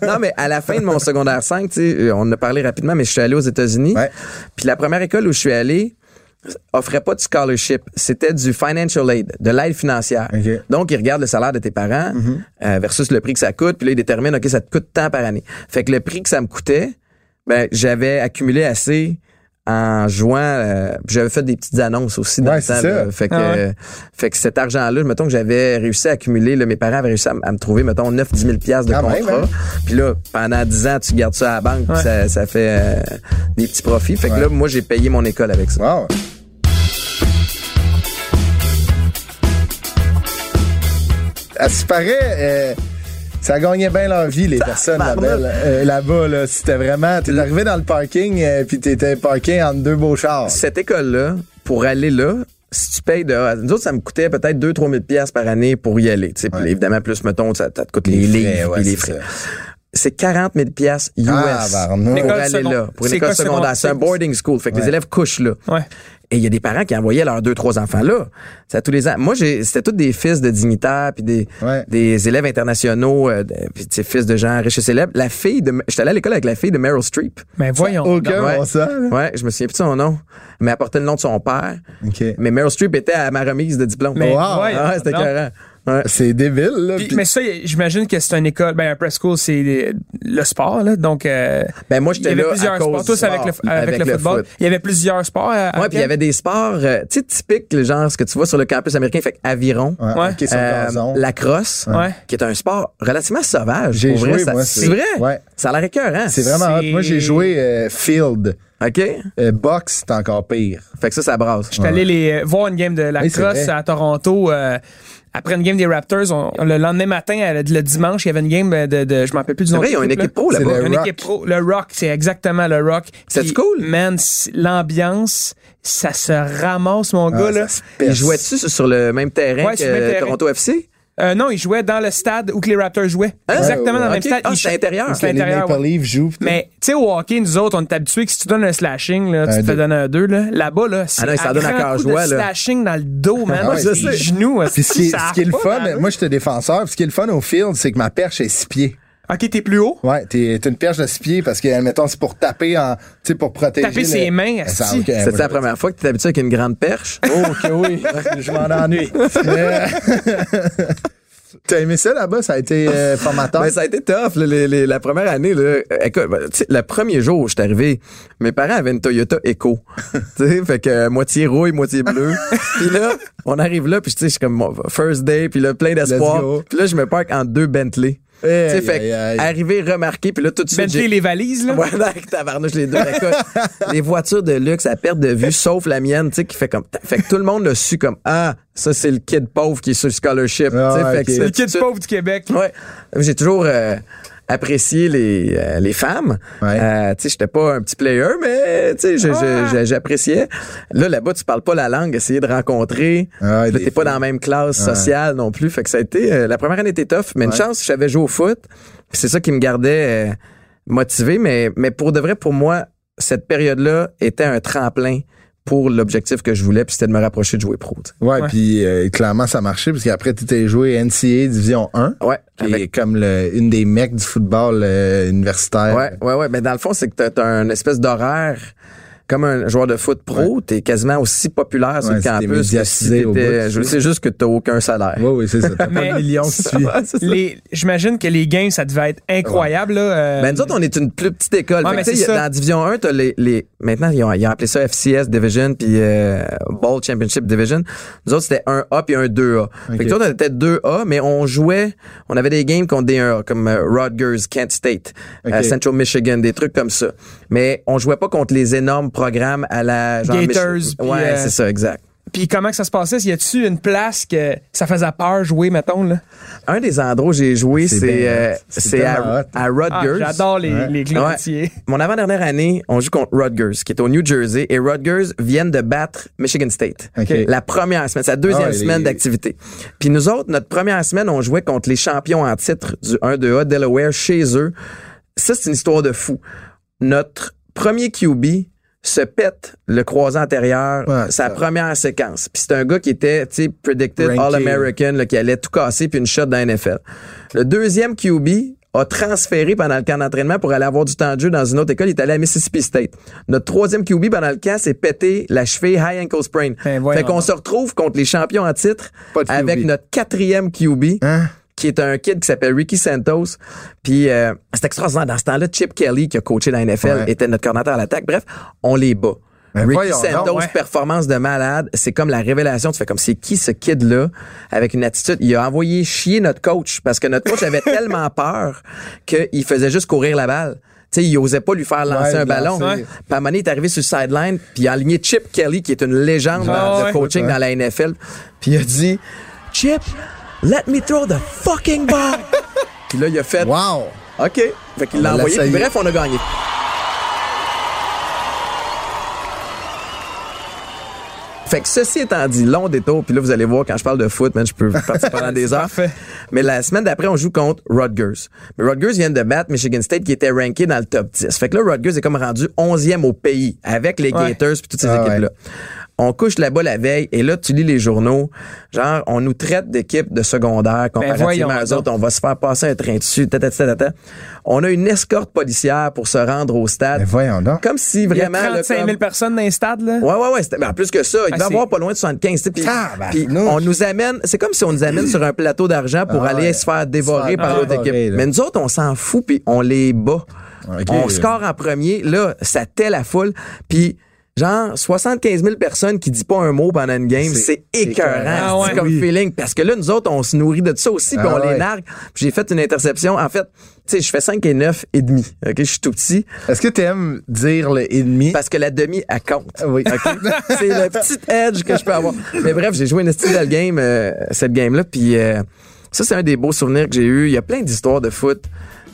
non, mais à la fin de mon secondaire 5, tu sais, on en a parlé rapidement, mais je suis allé aux États-Unis. Ouais. Puis la première école où je suis allé offrait pas de scholarship. C'était du financial aid, de l'aide financière. Mm-hmm. Donc, ils regardent le salaire de tes parents euh, versus le prix que ça coûte. Puis là, ils déterminent, OK, ça te coûte tant par année. Fait que le prix que ça me coûtait, ben, j'avais accumulé assez en jouant. euh, j'avais fait des petites annonces aussi dans Ouais, le c'est temps. ça. là. Fait que, Ah ouais. euh, fait que cet argent-là, mettons que j'avais réussi à accumuler, là, mes parents avaient réussi à, me trouver, mettons, 9-10 000 piastres de Quand contrat. hein? Puis là, pendant 10 ans, tu gardes ça à la banque, Ouais. ça, ça fait euh, des petits profits. Fait que là, moi, j'ai payé mon école avec ça. Wow. À ce qui paraît, euh, ça gagnait bien leur vie, les personnes là-bas. là, euh, là-bas, là. C'était vraiment. T'es arrivé dans le parking, euh, puis t'étais parké entre deux beaux chars. Cette école-là, pour aller là, si tu payes de, nous autres, ça me coûtait peut-être 2-3 000 pièces par année pour y aller. tu sais. Puis Ouais. évidemment, plus, mettons, ça, ça te coûte les, Les frais, livres ouais, et les c'est frais. C'est 40 000 pièces US Ah, pour aller là, pour une école école secondaire? C'est un boarding school. Fait que les élèves couchent là. Ouais. Et il y a des parents qui envoyaient leurs deux, trois enfants là. C'est à tous les ans. Moi, j'ai, c'était tous des fils de dignitaires puis des, Ouais. des élèves internationaux, euh, de- puis tu sais, fils de gens riches et célèbres. La fille de, j'étais allé à l'école avec la fille de Meryl Streep. Mais voyons. Aucun Ouais. bon sens, là. Ouais, je me souviens plus de son nom. Mais elle portait le nom de son père. OK. Mais Meryl Streep était à ma remise de diplôme. Mais Wow. voyons Ah, ouais, c'était donc. Ouais. C'est débile, là. Puis- mais ça, j'imagine que c'est une école, ben un prep school, c'est le, sport, là. Donc, euh, Ben, moi, il y j'étais avait là plusieurs à cause sports. Tous avec, le, avec, avec le le football. foot. Il y avait plusieurs sports. À, à Ouais, puis il y avait des sports, euh, tu sais, typiques, le genre, ce que tu vois sur le campus américain, fait que aviron, Ouais, Ouais. hockey sur euh, la crosse, Ouais. qui est un sport relativement sauvage. J'ai vrai, joué, moi, C'est vrai? Ouais. Ça a l'air écœurant. C'est vraiment hot. Moi, j'ai joué euh, field. OK? Euh, box, c'est encore pire. Fait que ça, ça brasse. J'étais allé les, euh, voir une game de la crosse vrai. à Toronto. euh, après une game des Raptors, on- le lendemain matin, euh, le dimanche, il y avait une game de, de je m'en rappelle plus du C'est nom. vrai, ils ont une équipe pro C'est là-bas. le Une Rock. équipe pro, le Rock, c'est exactement le Rock. Puis, cool? Man, l'ambiance, ça se ramasse, mon Ah, gars, là. Ils jouaient-tu sur le même terrain Ouais, que sur le même terrain. Toronto FC? Euh, non, il jouait dans le stade où que les Raptors jouaient. Hein? Exactement dans le même stade. Ah, c'est cha- intérieur. C'est Que les intérieur, Maple ouais. Leafs jouent. pis tout. Mais, tu sais, au hockey, nous autres, on est habitués que si tu donnes un slashing, là, tu Un te deux. donner un 2, là. Là-bas, là, c'est Ah non, à donne coup de là. slashing dans le dos, man. Ah ouais, genoux. Puis ce qui, est- ça ce qui est le fun, moi j'étais défenseur, ce qui est le fun au field, c'est que ma perche est 6 pieds. OK, t'es plus haut? Ouais, t'es une perche de 6 pieds parce que, admettons, c'est pour taper en, tu sais, pour protéger. Taper le- ses mains, Ça, asti. ok, C'était ouais, la première fois que tu étais habitué avec une grande perche? Oh, que oui. [LAUGHS] Je m'en ennuie. [LAUGHS] T'as aimé ça là-bas? Ça a été euh, formateur? Ben, ça a été tough, là, les- les- la première année. Là, écoute, ben, tu sais, le premier jour où je suis arrivé, mes parents avaient une Toyota Echo. [LAUGHS] tu sais, fait que euh, moitié rouille, moitié bleu. puis là, on arrive là, puis tu sais, je suis comme first day, puis là, plein d'espoir. Puis là, je me parque en deux Bentley. Tu sais, fait arrivé, remarqué, puis là, tout de suite, j'ai- les valises, là. Ouais, avec [LAUGHS] tabarnouche les deux. Écoute, les voitures de luxe à perte de vue, sauf la mienne, tu sais, qui fait comme, fait que tout le monde l'a su comme, ah, ça, c'est le kid pauvre qui est sur le scholarship. Ah, tu sais, ouais, fait que c'est Le kid pauvre du Québec. Ouais. J'ai toujours euh, apprécié les, euh, les femmes. Ouais. Euh, tu sais, j'étais pas un petit player, mais tu sais, je- j'appréciais. Là, là-bas, tu parles pas la langue, essayer de rencontrer. Ah t'es pas dans la même classe sociale non plus. Fait que ça a été, euh, la première année était tough, mais une chance, j'avais joué au foot. C'est ça qui me gardait euh, motivé, mais, mais pour de vrai, pour moi, cette période-là était un tremplin pour l'objectif que je voulais, puis c'était de me rapprocher de jouer pro. Ouais, puis euh, clairement, ça marchait parce qu'après, tu t'es joué NCAA Division 1. Ouais, Qui avec- est comme le, une des mecs du football euh, universitaire. Ouais, ouais, ouais. Mais dans le fond, c'est que t'as, t'as un espèce d'horaire. Comme un joueur de foot pro, t'es quasiment aussi populaire sur Ouais, le c'est campus. t'es que si bout, je tu sais. juste que t'as aucun salaire. Oui, oui, c'est ça. T'as pas Mais- de millions qui [LAUGHS] j'imagine que les games, ça devait être incroyable, là. euh, Ben, nous autres, on est une plus petite école. Fait que, dans la Division 1, t'as les, les, maintenant, ils ont, ils ont appelé ça FCS Division puis euh, Ball Championship Division. Nous autres, c'était un A puis un 2A. Fait que autres, on était 2A, mais on jouait, on avait des games contre des 1A, comme euh, Rutgers, Kent State, euh. Central Michigan, des trucs comme ça. Mais on jouait pas contre les énormes programmes à la genre Gators, Mich- Ouais, euh, c'est ça, exact. Puis comment que ça se passait? Y a-tu une place que ça faisait peur jouer, mettons, là? Un des endroits où j'ai joué, C'est c'est bien euh, hot. C'est c'est à, à Ah, Rutgers. j'adore les, Ouais. les glaciers. Mon avant-dernière année, on joue contre Rutgers, qui est au New Jersey, et Rutgers viennent de battre Michigan State. OK. La première semaine, c'est la deuxième Ah, les- semaine d'activité. Puis nous autres, notre première semaine, on jouait contre les champions en titre du 1-2A Delaware chez eux. Ça, c'est une histoire de fou. Notre premier QB se pète le croisé antérieur, Ouais, sa ça. première séquence. Puis c'est un gars qui était, tu sais, predicted. All-American, qui allait tout casser puis une shot dans la NFL. Le deuxième QB a transféré pendant le camp d'entraînement pour aller avoir du temps de jeu dans une autre école. Il est allé à Mississippi State. Notre troisième QB pendant le camp s'est pété la cheville high ankle sprain. Ben, fait qu'on se retrouve contre les champions en titre avec notre quatrième QB Hein? Qui est un kid qui s'appelle Ricky Santos. Puis euh, c'est extraordinaire. Dans ce temps-là, Chip Kelly, qui a coaché dans la NFL, Ouais. était notre coordinateur à l'attaque. Bref, on les bat. Ben Ricky Santos, donc, ouais. performance de malade. C'est comme la révélation. Tu fais comme, c'est qui ce kid-là? Avec une attitude. Il a envoyé chier notre coach parce que notre coach avait [LAUGHS] tellement peur qu'il faisait juste courir la balle. Tu sais, il osait pas lui faire lancer Ouais, un ballon. Puis à un moment donné, il est arrivé sur le sideline, puis il a aligné Chip Kelly, qui est une légende Ah de ouais. coaching dans la NFL. Puis il a dit, Chip, let me throw the fucking ball. [LAUGHS] puis là, il a fait, Wow! OK. Fait qu'il l'a envoyé. Puis bref, on a gagné. Fait que ceci étant dit, long détour, puis là, vous allez voir, quand je parle de foot, man, je peux partir pendant [LAUGHS] des heures. Parfait. Mais la semaine d'après, on joue contre Rutgers. Mais Rutgers vient de battre Michigan State, qui était ranké dans le top 10. Fait que là, Rutgers est comme rendu 11e au pays, avec les Ouais. Gators puis toutes ces Ah ouais. On couche là-bas la veille, et là, tu lis les journaux, genre, on nous traite d'équipes de secondaire comparativement à eux donc. autres. On va se faire passer un train dessus, ta, ta, ta, ta, ta. On a une escorte policière pour se rendre au stade. Voyons donc. Comme si Il y a vraiment... là, 35 000 comme- personnes dans les stades, là. Ouais, ouais, ouais. c'était- ben, en plus que ça, il Ah, y avoir pas loin de 75. tu sais, Puis, Tabarnouche. puis on nous amène, c'est comme si on nous amène sur un plateau d'argent pour Ah aller ouais. se faire dévorer Se faire par l'autre équipe. là. Mais nous autres, on s'en fout puis on les bat. On score en premier. Là, ça tait la foule. Puis genre 75 000 personnes qui disent pas un mot pendant une game, C'est c'est écœurant Ah ouais. c'est comme Oui. feeling. Parce que là, nous autres, on se nourrit de ça aussi puis Ah on les ouais. nargue. Puis j'ai fait une interception. En fait, tu sais, je fais 5 et 9 et demi. OK, je suis tout petit. Est-ce que tu aimes dire le ennemi? Parce que la demi, elle compte. Ah oui. OK? [LAUGHS] c'est le petit edge que je peux avoir. Mais bref, j'ai joué une style de game, euh, cette game-là. Puis euh, ça, c'est un des beaux souvenirs que j'ai eu. Il y a plein d'histoires de foot.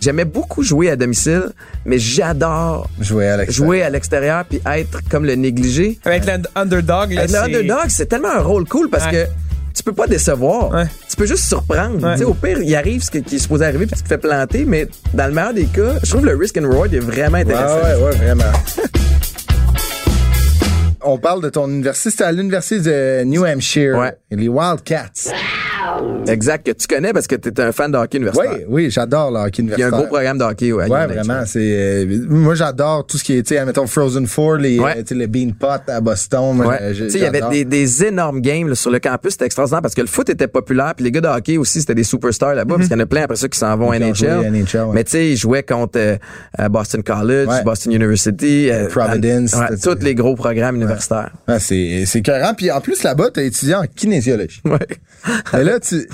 J'aimais beaucoup jouer à domicile, mais j'adore Jouer à l'extérieur. jouer à l'extérieur puis être comme le négligé. Avec l'underdog, là. Le c'est- underdog, c'est tellement un rôle cool parce Ouais. que tu peux pas décevoir. Ouais. Tu peux juste surprendre. Ouais. Tu sais, au pire, il arrive ce qui est supposé arriver puis tu te fais planter, mais dans le meilleur des cas, je trouve le risk and reward est vraiment Ouais, intéressant. ouais, ouais, vraiment. [LAUGHS] On parle de ton université. C'était à l'université de New Hampshire. Ouais. Les Wildcats. Exact, que tu connais parce que tu es un fan de hockey Oui, universitaire. oui, j'adore le hockey Il y a un universitaire. gros programme de hockey ouais, vraiment. C'est euh, moi j'adore tout ce qui est, tu sais, mettons Frozen Four, les, Ouais. euh, tu le Bean Pot à Boston. Ouais. euh, Tu sais, il y avait des, des énormes games là, sur le campus, c'était extraordinaire parce que le foot était populaire, puis les gars de hockey aussi, c'était des superstars là-bas, parce qu'il y en a plein après ça qui s'en vont à NHL. NHL, ouais. Mais tu sais, ils jouaient contre euh, Boston College, Ouais. Boston University, euh, Providence, tous les gros programmes universitaires. C'est c'est écœurant. Puis en plus là-bas, t'as étudié en kinésiologie. Ouais. Là, tu,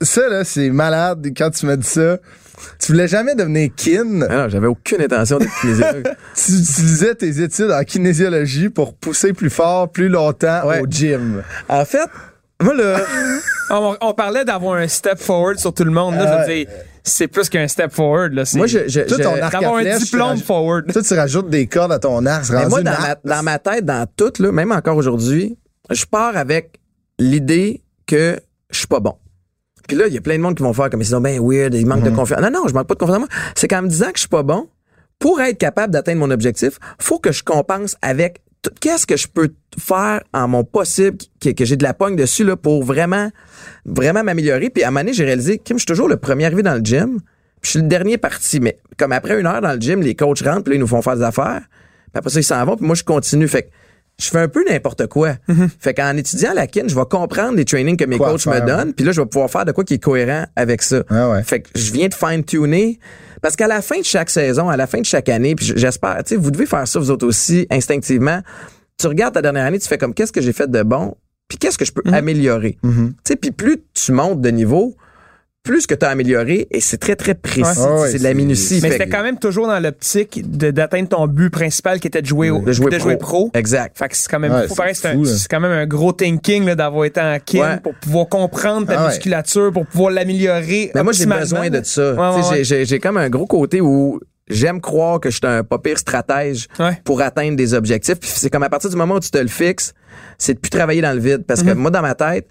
ça là, c'est malade quand tu m'as dit ça. Tu voulais jamais devenir kin. Ah non, j'avais aucune intention d'être kinésiologue. [LAUGHS] Tu utilisais tes études en kinésiologie pour pousser plus fort, plus longtemps Ouais. au gym. en fait, moi là, On, on parlait d'avoir un step forward sur tout le monde. Là, je veux dire, c'est plus qu'un step forward. Là. C'est moi je, je, Tout ton arc d'avoir un diplôme forward. Toi, tu rajoutes des cordes à ton arc. c'est Mais moi, dans ma, dans ma tête, dans tout, là, même encore aujourd'hui, je pars avec l'idée que je suis pas bon. Puis là, il y a plein de monde qui vont faire comme ils sont bien weird, ils manquent de confiance. Non, non, je manque pas de confiance en moi. C'est qu'en me disant que je suis pas bon, pour être capable d'atteindre mon objectif, faut que je compense avec tout- qu'est-ce que je peux faire en mon possible, que, que j'ai de la pogne dessus là, pour vraiment, vraiment m'améliorer. Puis à un moment donné, j'ai réalisé que je suis toujours le premier arrivé dans le gym, puis je suis le dernier parti. Mais comme après une heure dans le gym, les coachs rentrent, puis là, ils nous font faire des affaires. Puis après ça, ils s'en vont, puis moi, je continue. Fait que je fais un peu n'importe quoi. Fait qu'en étudiant la kin, je vais comprendre les trainings que mes Quoi coachs faire, me donnent, puis là, je vais pouvoir faire de quoi qui est cohérent avec ça. Ah ouais. Fait que je viens de fine-tuner. Parce qu'à la fin de chaque saison, à la fin de chaque année, puis j'espère, tu sais, vous devez faire ça vous autres aussi, instinctivement. Tu regardes ta dernière année, tu fais comme qu'est-ce que j'ai fait de bon, puis qu'est-ce que je peux améliorer? Mm-hmm. Tu sais, puis plus tu montes de niveau, plus que tu as amélioré, et c'est très, très précis. Ouais. Ah ouais, c'est de la c'est- minutie. Mais c'était quand même toujours dans l'optique de- d'atteindre ton but principal qui était de jouer, au, de jouer, de pro. jouer pro. Exact. Fait que c'est quand même Ouais, c'est c'est un- fou, là. c'est quand même un gros thinking là, d'avoir été en kin Ouais. pour pouvoir comprendre ta Ah ouais. musculature, pour pouvoir l'améliorer. Mais moi, j'ai besoin de ça. J'ai- ouais. J'ai j'ai comme un gros côté où j'aime croire que je suis un pas pire stratège Ouais. pour atteindre des objectifs. Puis c'est comme à partir du moment où tu te le fixes, c'est de plus travailler dans le vide. Parce Mhm. que moi, dans ma tête,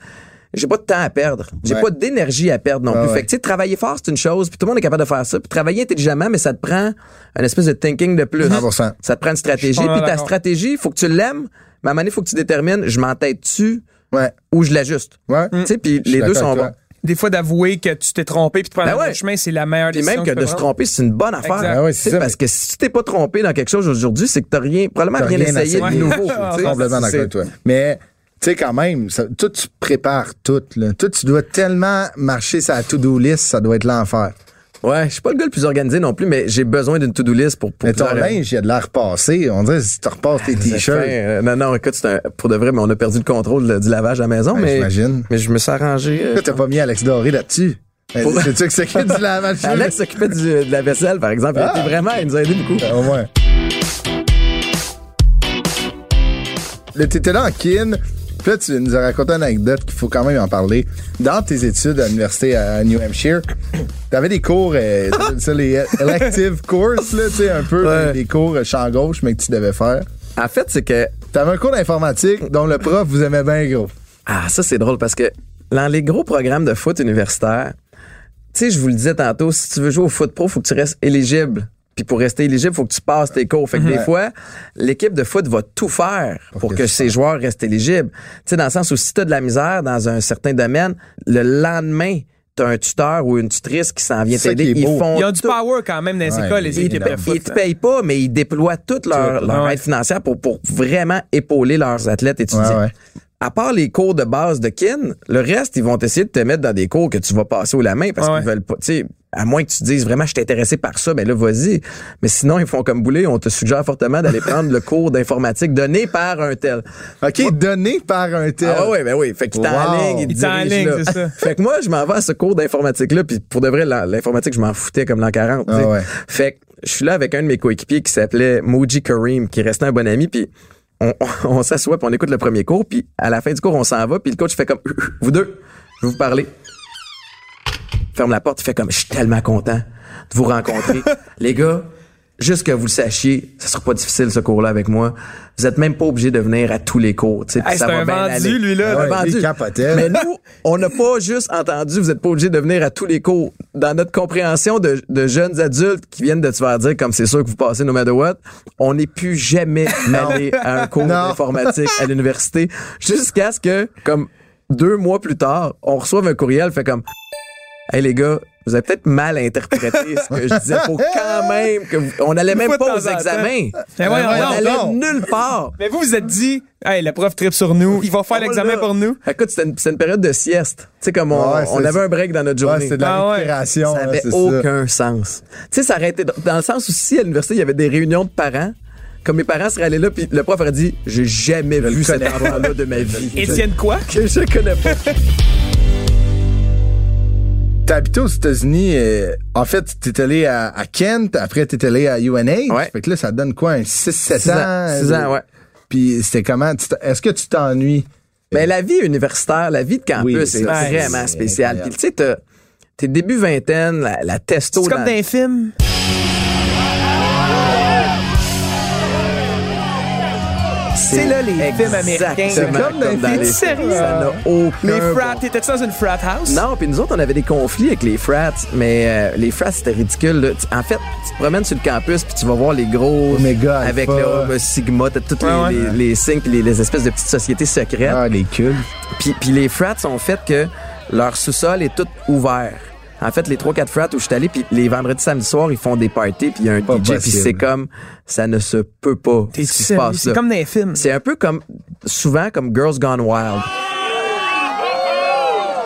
j'ai pas de temps à perdre. J'ai Ouais. pas d'énergie à perdre non Ah plus. ouais. Fait que, tu sais, travailler fort, c'est une chose, puis tout le monde est capable de faire ça. Puis travailler intelligemment, mais ça te prend un espèce de thinking de plus. 100%. Ça te prend une stratégie. Puis ta stratégie, il faut que tu l'aimes, mais à un moment donné, il faut que tu détermines, je m'entête-tu Ouais. ou je l'ajuste? Ouais. Tu sais, puis les deux sont bons. Des fois, d'avouer que tu t'es trompé puis de prendre Ben ouais. autre chemin, c'est la meilleure Puis décision même que de se tromper, c'est une bonne affaire. Ouais, ça. Parce que si tu t'es pas trompé dans quelque chose aujourd'hui, c'est que t'as rien, probablement rien, rien essayé de nouveau. [LAUGHS] Complètement d'accord toi. Mais, sais, quand même, ça, toi, tu prépares tout, là. Toi, tu dois tellement marcher sa to-do list, ça doit être l'enfer. Ouais, je suis pas le gars le plus organisé non plus, mais j'ai besoin d'une to-do list pour, pour Mais ton pouvoir- linge, il y a de l'air passé. On dirait si tu repasses tes fait, t-shirts. euh, non, non, écoute, c'est un- pour de vrai, mais on a perdu le contrôle de- du lavage à la maison. Ouais, mais, j'imagine. mais je me suis arrangé. euh, t'as pas mis Alex Doré là-dessus? Pour- c'est qui du lavage? [LAUGHS] Alex s'occupait de la vaisselle, par exemple. Il Ah. était vraiment, il nous a aidé beaucoup. Au moins. T'étais là en kin. Puis là, tu nous as raconté une anecdote qu'il faut quand même en parler. Dans tes études à l'université à New Hampshire, t'avais des cours, euh, [COUGHS] ça, les elective courses, là, tu sais, un peu, Ouais. des cours champ gauche, mais que tu devais faire. En fait, c'est que T'avais un cours d'informatique dont le prof vous aimait bien gros. Ah, ça, c'est drôle parce que dans les gros programmes de foot universitaire, tu sais, je vous le disais tantôt, si tu veux jouer au foot pro, faut que tu restes éligible. Puis pour rester éligible, faut que tu passes tes cours. Fait que des fois, l'équipe de foot va tout faire pour, que que, tu ses joueurs restent éligibles. Tu sais, dans le sens où si t'as de la misère dans un certain domaine, le lendemain, t'as un tuteur ou une tutrice qui s'en vient t'aider. Ils font Ils ont du power quand même dans les Ouais, écoles, les ils- équipes de foot. Ils te payent pas, mais ils déploient toute leur, Tout. leur Ouais. aide financière pour, pour vraiment épauler leurs athlètes étudiants. Ouais, ouais. À part les cours de base de kin, le reste, ils vont essayer de te mettre dans des cours que tu vas passer au la main parce Ouais, qu'ils veulent pas. Tu sais, à moins que tu te dises vraiment, je suis intéressé par ça, ben là, vas-y. Mais sinon, ils font comme bouler. On te suggère fortement d'aller prendre le cours d'informatique donné par un tel. OK, donné par un tel. Ah ouais, ben oui. Fait qu'il Wow. t'enligne, il te Il dirige là. c'est ça. Fait que moi, je m'en vais à ce cours d'informatique-là, puis pour de vrai, l'informatique, je m'en foutais comme l'an 40. tu sais. Ah ouais. Fait que je suis là avec un de mes coéquipiers qui s'appelait Moji Kareem, qui restait un bon ami, puis on, on s'assoit, puis on écoute le premier cours, puis à la fin du cours, on s'en va, puis le coach fait comme, [LAUGHS] vous deux, je vais vous parler. Ferme la porte, il fait comme, je suis tellement content de vous rencontrer. [LAUGHS] Les gars, juste que vous le sachiez, ça sera pas difficile ce cours-là avec moi. Vous êtes même pas obligé de venir à tous les cours. Hey, ça va un bien vendu, aller. lui, là. Un vendu. Mais nous, on n'a pas juste entendu, vous n'êtes pas obligé de venir à tous les cours. Dans notre compréhension de, de jeunes adultes qui viennent de te faire dire, comme c'est sûr que vous passez no matter what, on n'est plus jamais [LAUGHS] allé à un cours d'informatique à l'université [LAUGHS] jusqu'à ce que, comme deux mois plus tard, on reçoive un courriel, fait comme, hey les gars, vous avez peut-être mal interprété ce que je disais. Faut quand même que vous- on allait Une même pas aux examens. Mais voyons on donc. allait donc. nulle part. Mais vous, vous êtes dit, hey, le prof tripe sur nous, il va faire l'examen pour nous. Écoute, c'était une, période de sieste. Tu sais, comme on, Ouais, avait un break dans notre Ouais, journée. c'est de la Ah ouais. ça là, avait c'est ça. aucun sens. Tu sais, ça aurait été dans le sens où si à l'université, il y avait des réunions de parents, comme mes parents seraient allés là, puis le prof aurait dit J'ai jamais vu cet enfant-là de ma vie. Étienne quoi? que je connais pas. [LAUGHS] T'as habité aux États-Unis. euh, en fait, t'es allé à, à Kent, après t'es allé à UNH. Ouais. Fait que là, ça donne quoi, un 6-7 Six ans, ans? six euh, ans, ouais. Puis c'était comment? Est-ce que tu t'ennuies? Mais la vie universitaire, la vie de campus, Oui, c'est vraiment spécial. Puis tu sais, t'as- t'es début vingtaine, la, la testo. C'est comme dans- dans un film. C'est là les films américains. C'est comme dans les. Sérieux? Ça n'a aucun Les bon frats, t'étais-tu dans une frat house? Non, puis nous autres, on avait des conflits avec les frats, mais euh, les frats, c'était ridicule. là. En fait, tu te promènes sur le campus, puis tu vas voir les gros... Oméga, Avec le euh, Sigma, t'as toutes Ouais, les, ouais. les- les signes, puis les, les espèces de petites sociétés secrètes. Ah, les cultes. Puis, puis les frats ont fait que leur sous-sol est tout ouvert. En fait, les 3-4 frats où je suis allé, puis les vendredis, samedi soir, ils font des parties, puis il y a un Pas DJ, puis c'est comme... Ça ne se peut pas, ce qui se passe C'est comme dans les films. C'est un peu comme... Souvent comme Girls Gone Wild.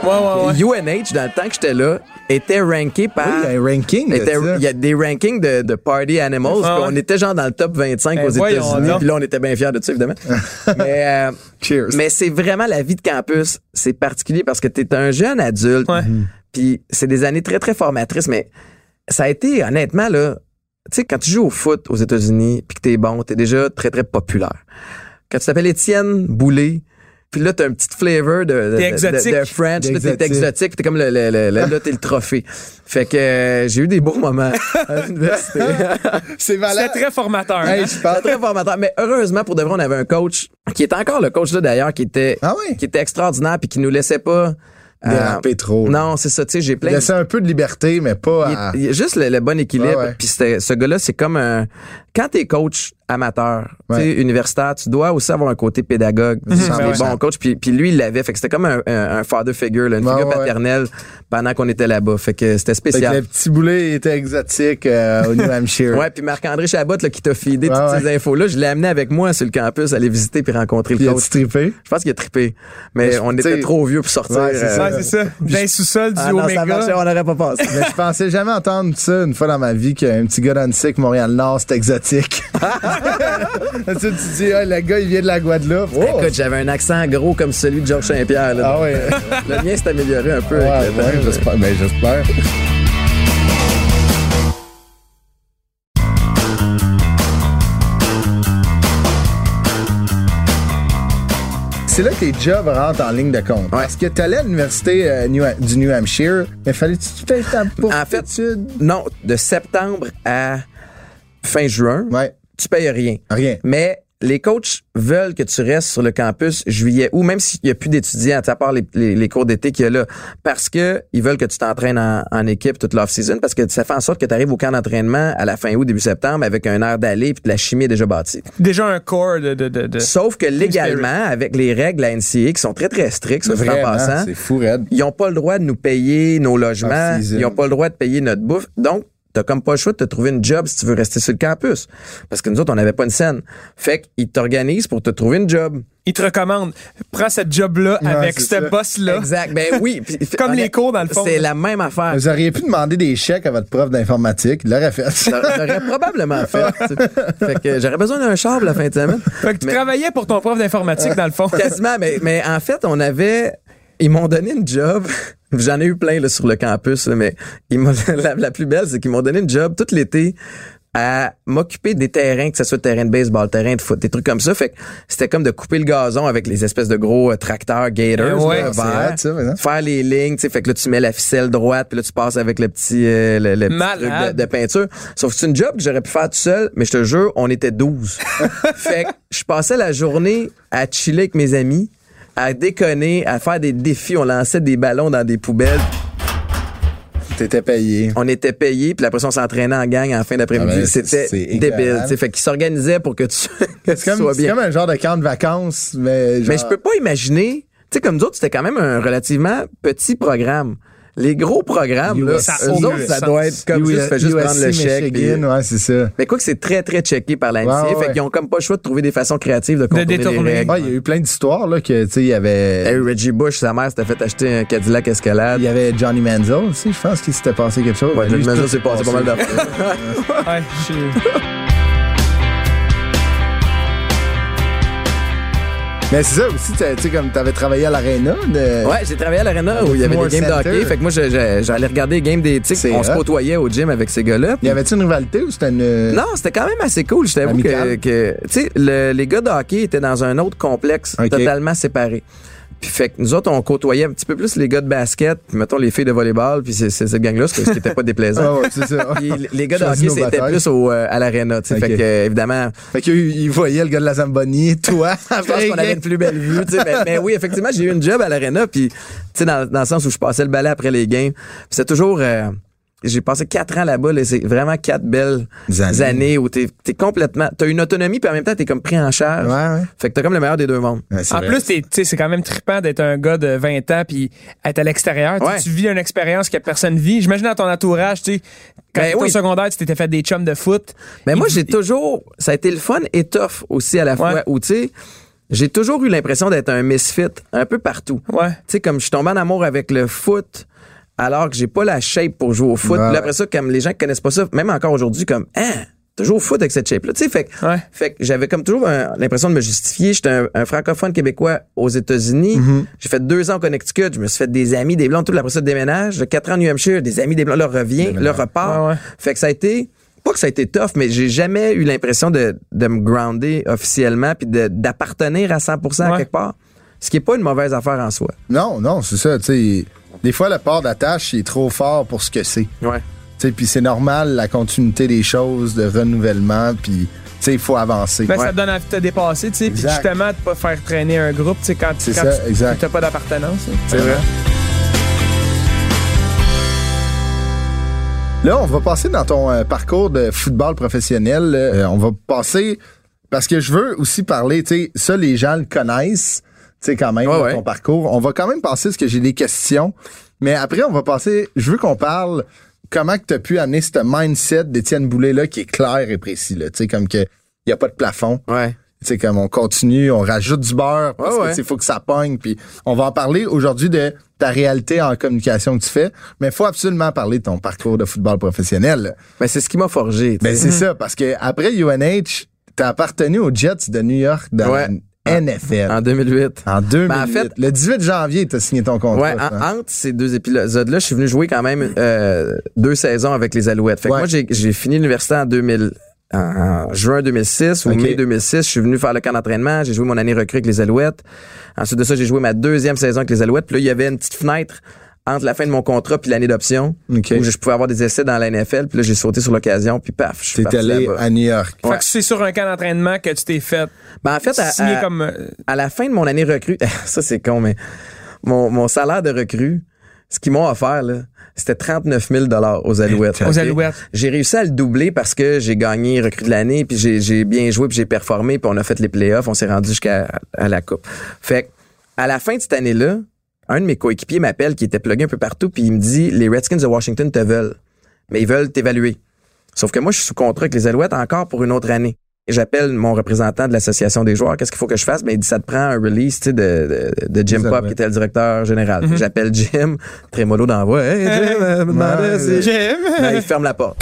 Ouais, ouais, ouais. UNH, dans le temps que j'étais là, était ranké par... Oui, il y a un ranking. Il y a des rankings de, de Party Animals. Ah. On était genre dans le top 25 Ben aux États-Unis. Puis là, on était bien fiers de ça, évidemment. [LAUGHS] mais euh, Cheers. mais c'est vraiment la vie de campus. C'est particulier parce que tu es un jeune adulte. Puis c'est des années très, très formatrices. Mais ça a été, honnêtement, là... Tu sais, quand tu joues au foot aux États-Unis puis que t'es bon, t'es déjà très, très populaire. Quand tu t'appelles Étienne Boulay... Puis là, t'as un petit flavor de, de, T'es de- exotique. de French. Là, t'es exotique. puis T'es comme le, le, le- le- là, t'es le trophée. Fait que euh, j'ai eu des beaux moments à l'université. [LAUGHS] C'est malade. C'était très formateur. Hey, hein? je parle. C'était très formateur. Mais heureusement, pour de vrai, on avait un coach qui était encore le coach là d'ailleurs, qui était, Ah oui? qui était extraordinaire puis qui nous laissait pas. Euh, Déraper trop. Non, c'est ça. Tu sais, j'ai plein. de- Laisser un peu de liberté, mais pas à... il juste le, le bon équilibre. Ouais, ouais. Puis c'était- ce gars-là, c'est comme un. Quand t'es coach amateur, tu sais, Ouais. universitaire, tu dois aussi avoir un côté pédagogue. Tu sens Ben des ouais. bons coachs. Puis, puis lui, il l'avait. Fait que c'était comme un, un, un father figure, là, une Ouais, figure ouais, paternelle pendant qu'on était là-bas. Fait que c'était Fait que spécial. le petit boulet était exotique euh, au New Hampshire. [LAUGHS] Ouais, puis Marc-André Chabot là, qui t'a Ouais, toutes ouais. ces infos-là, je l'ai amené avec moi sur le campus, aller visiter puis rencontrer Puis le il a coach. trippé? Je pense qu'il a trippé. Mais Mais on tu était trop vieux pour sortir. Ouais, c'est ça. Dans le sous-sol du Ah non, ça marchait, Omega. on n'aurait pas passé. Mais je pensais jamais entendre ça une fois dans ma vie qu'un petit gars d'Annecy, Montréal-Nord, c'est exotique. Tu sais, [LAUGHS] tu dis, ah, le gars, il vient de la Guadeloupe. Oh! Écoute, j'avais un accent gros comme celui de Georges Saint-Pierre. Ah ouais. [LAUGHS] Le mien s'est amélioré un peu Ouais, avec le temps. ouais, j'espère. Ben, j'espère. C'est là que les jobs rentrent en ligne de compte. Parce que tu allais à l'université euh, New- du New Hampshire, mais fallait que tu fasses ta En fait, non, de septembre à fin juin, Ouais, tu payes rien. rien. Mais les coachs veulent que tu restes sur le campus juillet ou même s'il n'y a plus d'étudiants, à part les, les, les cours d'été qu'il y a là, parce que ils veulent que tu t'entraînes en, en équipe toute l'off-season, parce que ça fait en sorte que tu arrives au camp d'entraînement à la fin août, début septembre avec un air d'aller puis la chimie est déjà bâtie. Déjà un corps de. de, de, de- Sauf que légalement, avec les règles de la NCA qui sont très très strictes, dit en Vraiment, passant, c'est fou, Red. ils ont pas le droit de nous payer nos logements, Off-season. ils ont pas le droit de payer notre bouffe. Donc, t'as comme pas le choix de te trouver une job si tu veux rester sur le campus. Parce que nous autres, on n'avait pas une scène. Fait qu'ils t'organisent pour te trouver une job. Il te recommande, prends cette job-là Ouais, avec ce boss-là. Exact. Ben oui. [LAUGHS] Comme les cours, dans le fond. C'est la même affaire. Vous auriez pu demander des chèques à votre prof d'informatique. Il l'aurait fait. J'aurais probablement fait. [LAUGHS] Fait que j'aurais besoin d'un char pour la fin de semaine. Fait que tu Mais- travaillais pour ton prof d'informatique, [LAUGHS] dans le fond. Quasiment, mais, mais en fait, on avait. Ils m'ont donné une job. [LAUGHS] J'en ai eu plein là, sur le campus, là, mais ils [LAUGHS] la, la plus belle, c'est qu'ils m'ont donné une job tout l'été à m'occuper des terrains, que ce soit terrain de baseball, terrain de foot, des trucs comme ça. Fait que c'était comme de couper le gazon avec les espèces de gros euh, tracteurs Gators Eh ouais, là, ça, faire les lignes, fait que là tu mets la ficelle droite, puis là tu passes avec le petit euh, le, le petit Malade. truc de, de peinture. Sauf que c'est une job que j'aurais pu faire tout seul, mais je te jure, on était 12. [LAUGHS] fait que je passais la journée à chiller avec mes amis, à déconner, à faire des défis, on lançait des ballons dans des poubelles, T'étais payé. on était payés, puis après ça on s'entraînait en gang en fin d'après-midi, Ah ben, c'est- c'était c'est débile, fait qu'ils s'organisaient pour que tu, [LAUGHS] que tu C'est comme, sois c'est bien. comme un genre de camp de vacances, mais genre... Mais je peux pas imaginer, tu sais, comme d'autres, c'était quand même un relativement petit programme. Les gros programmes, là, Ça eux autres, ça doit être comme juste, fais juste prendre le chèque. puis- ouais, c'est ça. Mais quoi que c'est très, très checké par l'ANSI. Ouais, ouais. Fait qu'ils ont comme pas le choix de trouver des façons créatives de contourner détourner. les règles. Ouais, il y a eu plein d'histoires, là, que, tu sais, il y avait... Hey, Reggie Bush, sa mère s'était fait acheter un Cadillac Escalade. Il y avait Johnny Manziel aussi, je pense qu'il s'était passé quelque chose. Ouais, Johnny Manziel s'est passé pas mal d'affaires. Ouais, je- [LAUGHS] Mais c'est ça aussi, tu sais, comme t'avais travaillé à l'Arena. De... Ouais, j'ai travaillé à l'Arena où il y avait des games de Center. hockey. Fait que moi, j'allais regarder les games des tics. On se côtoyait au gym avec ces gars-là. Y avait-tu une rivalité ou c'était une. Non, c'était quand même assez cool. Je t'avoue que, tu sais, le- les gars de hockey étaient dans un autre complexe totalement séparé. Puis fait que nous autres, on côtoyait un petit peu plus les gars de basket, puis mettons les filles de volleyball, puis c'est cette gang-là, ce qui était pas déplaisant. [LAUGHS] Ah ouais, c'est ça. [LAUGHS] Puis les gars de hockey, c'était plus au, euh, à l'aréna, tu sais. Ok. Fait que, évidemment, Fait qu'il voyait le gars de la Zamboni, [LAUGHS] toi. je pense qu'on avait une plus belle vue, tu sais. Mais, mais oui, effectivement, j'ai eu une job à l'aréna, puis, tu sais, dans, dans le sens où je passais le balai après les games. C'est toujours... euh, j'ai passé quatre ans là-bas, là, c'est vraiment quatre belles Années. années, où t'es es complètement... T'as une autonomie, puis en même temps, t'es comme pris en charge. Ouais, ouais. Fait que t'as comme le meilleur des deux mondes. Ouais, En vrai. plus, t'es- tu sais, c'est quand même trippant d'être un gars de 20 ans puis être à l'extérieur. Tu sais, Ouais. Tu vis une expérience que personne vit. J'imagine dans ton entourage, tu sais, quand Ben t'étais oui. au secondaire, tu t'étais fait des chums de foot. Mais moi, Il- j'ai toujours... Ça a été le fun et tough aussi à la fois, Ouais. où, tu sais, j'ai toujours eu l'impression d'être un misfit un peu partout. Ouais. tu sais, comme je suis tombé en amour avec le foot, alors que j'ai pas la shape pour jouer au foot. Ouais. Puis après ça, comme les gens qui connaissent pas ça, même encore aujourd'hui, comme, hein, t'as joué au foot avec cette shape-là. Tu sais, fait, que- Ouais. fait que j'avais comme toujours l'impression de me justifier. J'étais un, un francophone québécois aux États-Unis. Mm-hmm. J'ai fait deux ans au Connecticut. Je me suis fait des amis, des blancs, tout après ça, déménage. J'ai quatre ans à New Hampshire, des amis, des blancs, là, revient, là, repart. Ouais. Fait que ça a été, pas que ça a été tough, mais j'ai jamais eu l'impression de, de me grounder officiellement puis d'appartenir à 100% à quelque part. Ce qui est pas une mauvaise affaire en soi. Non, non, c'est ça, tu sais. Des fois, le port d'attache, est trop fort pour ce que c'est. Ouais. Tu sais, puis c'est normal, la continuité des choses, de renouvellement, puis, tu sais, il faut avancer. Ben, Ouais. Ça te donne envie de te dépasser, tu sais, puis Exact. justement de pas faire traîner un groupe, tu sais, quand, quand ça, tu n'as pas d'appartenance. hein. C'est vrai. Là, on va passer dans ton euh, parcours de football professionnel. Euh, on va passer parce que je veux aussi parler, tu sais, ça les gens le connaissent, sais quand même Ouais, de ouais. ton parcours. On va quand même passer parce que j'ai des questions, mais après on va passer, je veux qu'on parle comment que tu as pu amener ce mindset d'Étienne Boulay là qui est clair et précis là, tu sais comme que il y a pas de plafond. Ouais. Tu sais, comme on continue, on rajoute du beurre parce Ouais, que ouais. faut que ça pogne. Puis on va en parler aujourd'hui de ta réalité en communication que tu fais, mais il faut absolument parler de ton parcours de football professionnel. Mais c'est ce qui m'a forgé. tu Ben c'est ça, parce que après UNH, t'as appartenu aux Jets de New York dans Ouais. NFL. en 2008. En 2008. Ben, en fait- le 18 janvier, t'as signé ton contrat. Ouais, en- entre ces deux épisodes-là, je suis venu jouer quand même euh, deux saisons avec les Alouettes. Fait que Ouais. moi, j'ai fini l'université en 2000, en, en juin 2006 ou mai 2006. Je suis venu faire le camp d'entraînement. J'ai joué mon année recrue avec les Alouettes. Ensuite de ça, j'ai joué ma deuxième saison avec les Alouettes. Puis là, il y avait une petite fenêtre entre la fin de mon contrat puis l'année d'option, OK. où je pouvais avoir des essais dans la NFL, puis là, j'ai sauté sur l'occasion, puis paf, je suis parti allé à New York. Fait que c'est sur un camp d'entraînement que tu t'es fait Ben, en fait, à, signer à- comme. euh, à la fin de mon année recrue, [LAUGHS] ça c'est con, mais mon, mon salaire de recrue, ce qu'ils m'ont offert, là, c'était 39 000 aux Alouettes. Aux? Alouettes. J'ai réussi à le doubler parce que j'ai gagné recrue de l'année, puis j'ai, j'ai bien joué, puis j'ai performé, puis on a fait les playoffs, on s'est rendu jusqu'à à la coupe. Fait que, à la fin de cette année-là, un de mes coéquipiers m'appelle, qui était plugué un peu partout, puis il me dit, les Redskins de Washington te veulent, mais ils veulent t'évaluer. Sauf que moi, je suis sous contrat avec les Alouettes encore pour une autre année. Et J'appelle mon représentant de l'association des joueurs. Qu'est-ce qu'il faut que je fasse? Ben, il dit, ça te prend un release, tu sais, de, de, de Jim Pop, qui était le directeur général. Que J'appelle Jim, [LAUGHS] trémolo voix. Hey, Jim, si- Jim! Non, il ferme la porte.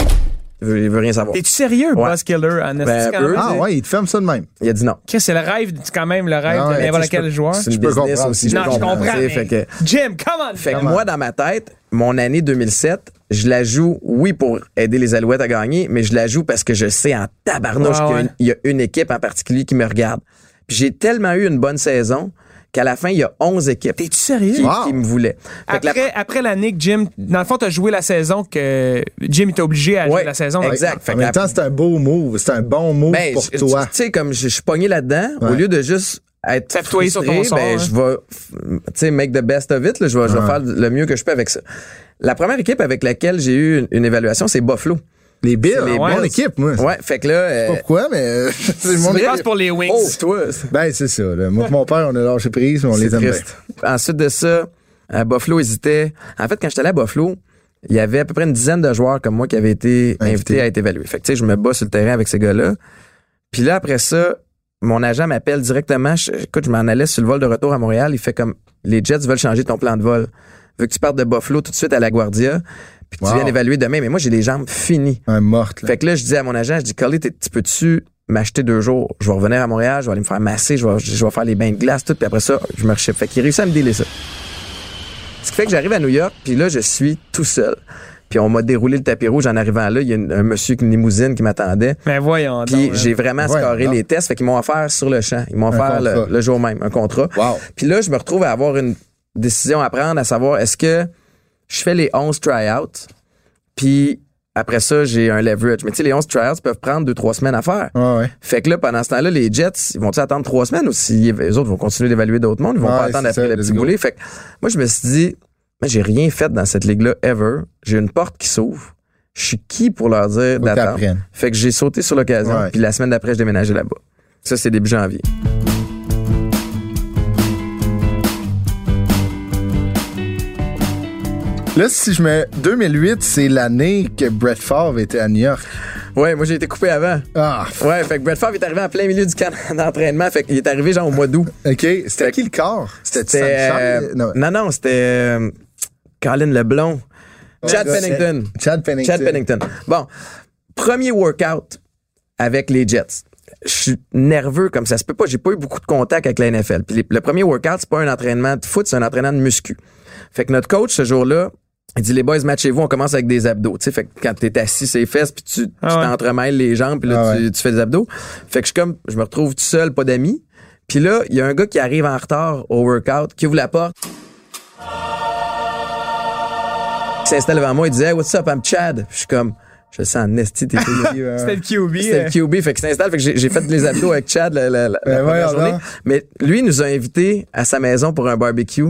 Il veut, il veut rien savoir. T'es-tu sérieux, Ouais. Buzz Killer, Ben? Ah ouais, il te ferme ça de même. Il a dit non. C'est le rêve, c'est quand même le rêve Ah ouais, de n'importe quel joueur. C'est une business comprendre. aussi. Non, je comprends. tu sais, mais- fait que- Jim, come on! Fait que moi, dans ma tête, mon année 2007, je la joue, oui, pour aider les Alouettes à gagner, mais je la joue parce que je sais en tabarnouche Ouais, qu'il y ouais. y, a une équipe en particulier qui me regarde. Puis j'ai tellement eu une bonne saison qu'à la fin, il y a 11 équipes T'es-tu sérieux? qui, Wow. qui me voulaient. Fait que la- Après, après l'année que Jim, dans le fond, t'as joué la saison que Jim était obligé à jouer la saison. exact. Fait en que même la- temps, c'est un beau move. C'est un bon move Ben, pour je- toi. Tu sais, comme je, suis pogné là-dedans, au lieu de juste être T'apitoyer sur ton frustré, sort, ben, hein. je vais, tu sais, make the best of it. là. je vais, je vais Ouais. faire le mieux que je peux avec ça. La première équipe avec laquelle j'ai eu une, une évaluation, c'est Buffalo. Les Bills, les Bills. équipe, moi. Ouais, fait que là, euh, pourquoi, mais euh, [LAUGHS] c'est mon équipe. pour les Wings. oh, toi, Ben, c'est ça. Là. Moi mon père, on a lâché prise, mais on les aime bien. triste. Ensuite de ça, à Buffalo hésitait. En fait, quand j'étais allé à Buffalo, il y avait à peu près une dizaine de joueurs comme moi qui avaient été Invités. à être évalués. Fait que, tu sais, je me bats sur le terrain avec ces gars-là. Puis là, après ça, mon agent m'appelle directement. Je- écoute, je m'en allais sur le vol de retour à Montréal. Il fait comme, les Jets veulent changer ton plan de vol. Veux que tu partes de Buffalo tout de suite à LaGuardia, puis que Wow. tu viennes évaluer demain. Mais moi, j'ai les jambes finies. Un morte, là. Fait que là, je dis à mon agent, je dis, Collie, t'es- tu peux-tu m'acheter deux jours? Je vais revenir à Montréal, je vais aller me faire masser, je vais, je vais faire les bains de glace, tout, puis après ça, je me rechiffe. Fait qu'il réussit à me dealer ça. Ce qui fait que j'arrive à New York, puis là, je suis tout seul. Puis on m'a déroulé le tapis rouge en arrivant là. Il y a une- un monsieur avec une limousine qui m'attendait. Mais voyons Puis donc, j'ai vraiment Ouais, scoré non. les tests. Fait qu'ils m'ont offert sur le champ. Ils m'ont offert le, le jour même un contrat. Wow. Puis là, je me retrouve à avoir une décision à prendre, à savoir est-ce que je fais les 11 tryouts, puis après ça, j'ai un leverage. Mais tu sais, les 11 tryouts peuvent prendre deux, trois semaines à faire. Ouais, ouais. Fait que là, pendant ce temps-là, les Jets, ils vont-ils attendre trois semaines ou si les autres vont continuer d'évaluer d'autres mondes? Ils vont Ouais, pas attendre après le petit boulet. Fait que moi, je me suis dit, j'ai rien fait dans cette ligue-là ever. J'ai une porte qui s'ouvre. Je suis qui pour leur dire d'attendre? Fait que j'ai sauté sur l'occasion. Puis la semaine d'après, je déménageais là-bas. Ça, c'est début janvier. Là, si je mets 2008, c'est l'année que Brett Favre était à New York. Ouais, moi, j'ai été coupé avant. Ah, Ouais, fait que Brett Favre est arrivé en plein milieu du camp [LAUGHS] d'entraînement. Fait qu'il est arrivé genre au mois d'août. OK. C'était qui le corps? C'était euh? Non. non, non, c'était euh, Colin Leblond. Chad Pennington. Chad Pennington. Chad Pennington. Bon, premier workout avec les Jets. Je suis nerveux comme ça se peut pas. J'ai pas eu beaucoup de contact avec la NFL. Puis les- le premier workout, c'est pas un entraînement de foot, c'est un entraînement de muscu. Fait que notre coach, ce jour-là, il dit, les boys, matchez-vous, on commence avec des abdos. Tu sais, fait que quand t'es assis sur les fesses, puis tu tu Ah ouais. t'entremêles les jambes, puis là, Ah tu, ouais. tu fais des abdos. Fait que je suis comme, je me retrouve tout seul, pas d'amis. Puis là, il y a un gars qui arrive en retard au workout, qui ouvre la porte. Il s'installe devant moi, il dit, hey, what's up, I'm Chad. Je suis comme, je le sens en esti, t'es [LAUGHS] C'était le QB. c'était le QB, fait qu'il s'installe. Fait que j'ai j'ai fait les abdos avec Chad la, la- la- la Ben première journée. Mais lui, il nous a invités à sa maison pour un barbecue.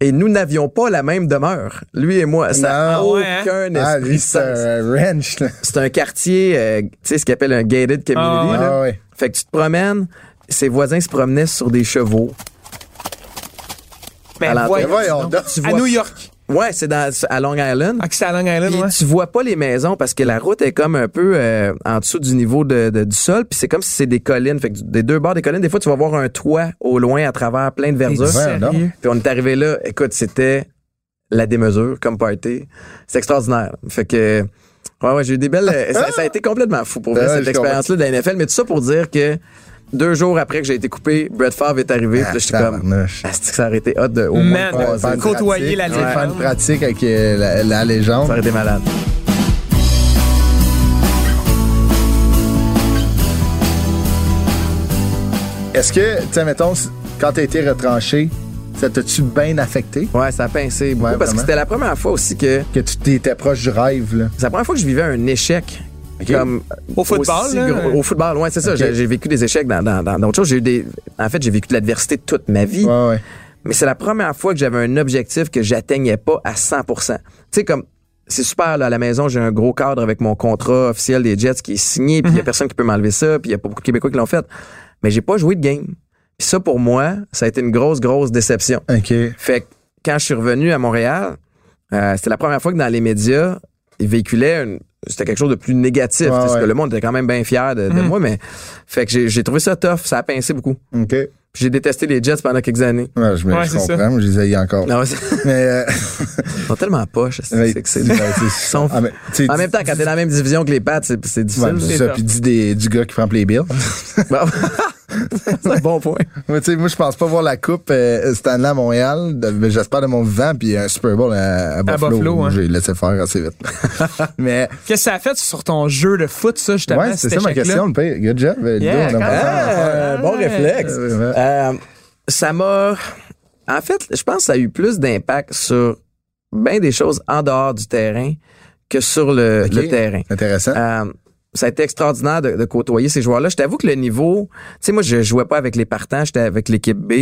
Et nous n'avions pas la même demeure. Lui et moi. Ça n'a Non. Ouais, hein? aucun Ah, esprit de c'est un ranch, là. C'est un quartier, euh, tu sais, ce qu'on appelle un gated community. Ah, là. Ah, ouais. Fait que tu te promènes, ses voisins se promenaient sur des chevaux. Mais à l'entrée. voyons. Tu À vois- New York. Ouais, c'est dans, à Long Island. Ah, que c'est à Long Island, Puis ouais. tu vois pas les maisons parce que la route est comme un peu euh, en dessous du niveau de, de- du sol. Puis c'est comme si c'est des collines. Fait que des deux bords des collines, des fois, tu vas voir un toit au loin à travers plein de verdure. Puis on est arrivé là, écoute, c'était la démesure comme party. C'est extraordinaire. Fait que, ouais, ouais, j'ai eu des belles. euh, ça, ça a été complètement fou pour vrai, Ouais, cette je expérience-là de la NFL. Mais tout ça pour dire que deux jours après que j'ai été coupé, Brett Favre est arrivé. Ah, puis là, j'étais comme, c'est que ça aurait été hot de au moins Man, une côtoyer la pratique, légende. Faire une pratique avec euh, la, la légende. Ça aurait été malade. Est-ce que, tu sais, mettons, quand t'as été retranché, Ça t'a-tu bien affecté? Ouais, ça a pincé beaucoup Ouais, parce que c'était la première fois aussi que Que tu t'étais proche du rêve, là. c'est la première fois que je vivais un échec. Comme Au football, aussi là? gros- au football, ouais, c'est ça. J'ai vécu des échecs dans dans- dans d'autres choses. J'ai eu des, en fait, j'ai vécu de l'adversité toute ma vie. Ouais, ouais. Mais c'est la première fois que j'avais un objectif que j'atteignais pas à 100%. Tu sais, comme, c'est super, là, à la maison, j'ai un gros cadre avec mon contrat officiel des Jets qui est signé, puis il y a personne qui peut m'enlever ça, puis il y a pas beaucoup de Québécois qui l'ont fait. Mais j'ai pas joué de game. Puis ça, pour moi, ça a été une grosse, grosse déception. OK. Fait que quand je suis revenu à Montréal, euh, c'était la première fois que dans les médias, ils véhiculaient une- c'était quelque chose de plus négatif. Ouais, parce que le monde était quand même bien fier de, de Mhm. moi, mais fait que j'ai, trouvé ça tough, ça a pincé beaucoup. OK. J'ai détesté les Jets pendant quelques années. je, me, Ouais, je ça. comprends, mais je les haïs encore. Non, c'est- Mais, euh, ils sont tellement poches. c'est que c'est- sont- Ah, mais, En même temps, quand t'es dans la même division que les Pats, c'est, difficile. c'est ça. Puis dis des, du gars qui prend les bills. [LAUGHS] C'est un bon point. Ouais, tu sais, moi, je pense pas voir la coupe euh, Stanley à Montréal. J'espère de mon vivant, puis un Super Bowl à, à Buffalo. Buffalo, hein. J'ai laissé faire assez vite. [LAUGHS] mais Qu'est-ce que ça a fait sur ton jeu de foot, ça, justement? ouais, c'est ça ma question. Le pire. Good job. euh, Yeah, Ludo, on a quand pensé à même. l'affaire. Euh, bon Ouais. réflexe. Ouais. Euh, ça m'a. En fait, je pense que ça a eu plus d'impact sur bien des choses en dehors du terrain que sur le, terrain. Intéressant. Euh, ça a été extraordinaire de, de côtoyer ces joueurs-là. Je t'avoue que le niveau, tu sais, moi, je jouais pas avec les partants, j'étais avec l'équipe B.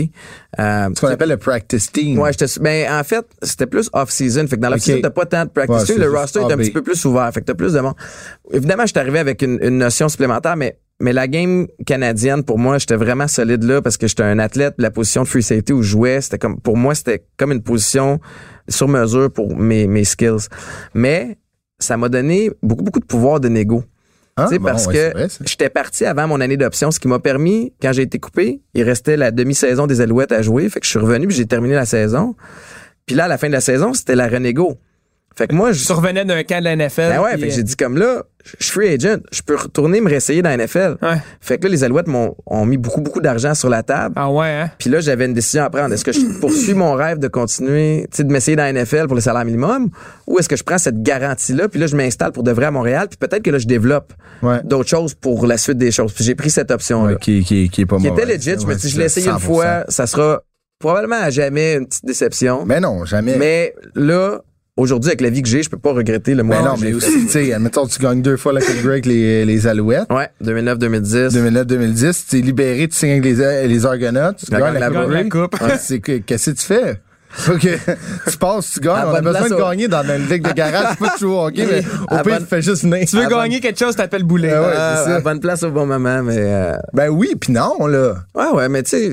Euh, ce qu'on appelle le practice team. Ouais, j'étais, ben, en fait, c'était plus off-season. Fait que dans Ok. l'off-season, t'as pas tant de practice. Ouais, team. le roster est un petit peu plus ouvert. Fait que t'as plus de monde. Évidemment, je suis arrivé avec une, une notion supplémentaire, mais, mais la game canadienne, pour moi, j'étais vraiment solide là parce que j'étais un athlète. La position de free safety où je jouais, c'était comme, pour moi, c'était comme une position sur mesure pour mes, mes skills. Mais, ça m'a donné beaucoup, beaucoup de pouvoir de négo. Ah, bon, parce ouais, que j'étais parti avant mon année d'option, ce qui m'a permis, quand j'ai été coupé, il restait la demi-saison des Alouettes à jouer. Fait que je suis revenu puis j'ai terminé la saison. Puis là, à la fin de la saison, c'était la renégo. Fait que moi, je Tu revenais d'un camp de la NFL. ben ouais, fait que euh, j'ai dit comme là, je suis free agent, je peux retourner me réessayer dans la NFL. Ouais. Fait que là, les Alouettes m'ont ont mis beaucoup, beaucoup d'argent sur la table. Ah ouais, hein? Puis là, j'avais une décision à prendre. Est-ce que je poursuis mon rêve de continuer, tu sais, de m'essayer dans la NFL pour le salaire minimum, ou est-ce que je prends cette garantie-là, puis là, je m'installe pour de vrai à Montréal, puis peut-être que là, je développe Ouais. d'autres choses pour la suite des choses. Puis j'ai pris cette option-là. Ouais, qui, qui, qui est pas Qui mauvais. était legit. Je me dis, je l'ai essayé une 100%. fois, ça sera probablement à jamais une petite déception. Mais non, jamais. Mais là, aujourd'hui, avec la vie que j'ai, je peux pas regretter le Mais moment non, mais aussi, tu sais, admettons, tu gagnes deux fois la Coupe Grey avec les, les Alouettes. Ouais, 2009-2010. 2009-2010, tu es libéré, tu signes avec les, les Argonauts, tu gagnes gagne la, la Coupe la Grey. coupe. Ouais, c'est que, qu'est-ce que tu fais? Faut que [LAUGHS] tu passes, tu gagnes. À On a besoin de au- gagner dans une ligue de garage. C'est pas toujours OK, mais [LAUGHS] au pire, bonne- tu fais juste venir. Tu veux gagner quelque chose, t'appelles Boulet. Ah ouais. Euh, c'est ça. à bonne place au bon moment, mais euh, Ben oui, puis non, là. ouais, ouais, mais tu sais,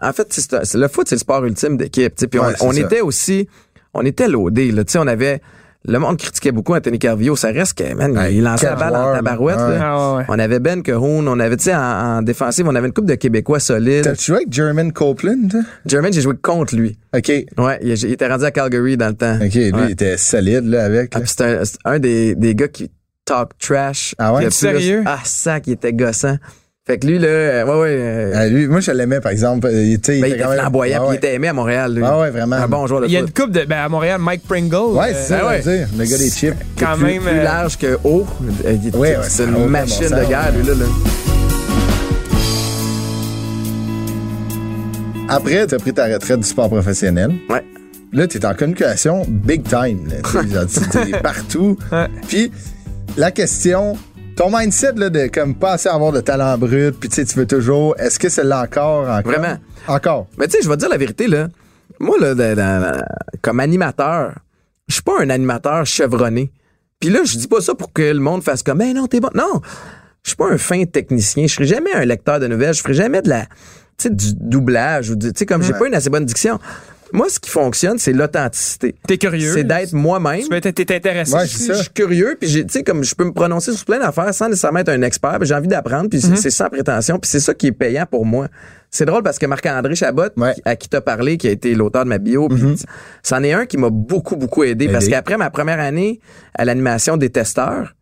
en fait, c'est le foot, c'est le sport ultime d'équipe. tu sais, Puis Ouais, on, on était aussi, on était loadés. Là, tu sais, on avait, le monde critiquait beaucoup Anthony Carvillo. Ça reste que, man, Ouais, il lançait la balle en tabarouette. ouais. Ah ouais. On avait Ben Cahoon, on avait, tu sais, en, en défensive, on avait une coupe de Québécois solides. T'as-tu joué avec Jermaine Copeland? Jermaine, j'ai joué contre lui. OK. Ouais, il, il était rendu à Calgary dans le temps. OK, lui, Ouais. il était solide, là, avec. Ah, c'est un, des, des gars qui talk trash. Ah ouais? Plus- Sérieux? Ah, ça, qui était gossant. Fait que lui, là, euh, ouais, ouais. euh, Ah, lui, moi, je l'aimais, par exemple. Euh, Il, tu ben, il était était quand même- flamboyant, Ah ouais. il était aimé à Montréal, lui. Ah ouais, vraiment. Un bon joueur de Il y a une coupe de. Ben, à Montréal, Mike Pringle. Ouais, euh, c'est ça, ouais. je veux dire, le gars des chips. quand plus, même. plus euh, large que haut. Euh, il- Ouais, ouais, c'est ça une machine bon de guerre, lui, là. là. Après, t'as pris ta retraite du sport professionnel. Ouais. Là, t'es en communication big time. Là. [LAUGHS] Tu tu- t'es partout. Ouais. Puis, la question, ton mindset là, de comme pas assez avoir de talent brut, puis tu sais, tu veux toujours, est-ce que c'est là encore, encore? Vraiment. Encore. Mais tu sais, je vais te dire la vérité, là. Moi, là, de- de- comme animateur, je suis pas un animateur chevronné. Puis là, je dis pas ça pour que le monde fasse comme, mais non, t'es bon. Non. Je suis pas un fin technicien. Je serai jamais un lecteur de nouvelles. Je ferai jamais de la, tu sais, du doublage ou du, tu sais, comme j'ai pas une assez bonne diction. Moi, ce qui fonctionne, c'est l'authenticité. T'es curieux. C'est d'être moi-même. Tu veux être- T'es intéressé. Ouais, Je c'est ça. je suis curieux, puis j'ai- tu sais, comme je peux me prononcer sur plein d'affaires sans nécessairement être un expert, j'ai envie d'apprendre, puis c'est- Mhm. c'est sans prétention, puis c'est ça qui est payant pour moi. C'est drôle parce que Marc-André Chabot, Ouais. À qui t'as parlé, qui a été l'auteur de ma bio, puis c'en est un qui m'a beaucoup, beaucoup aidé, parce Aidé. qu'après ma première année à l'animation des testeurs,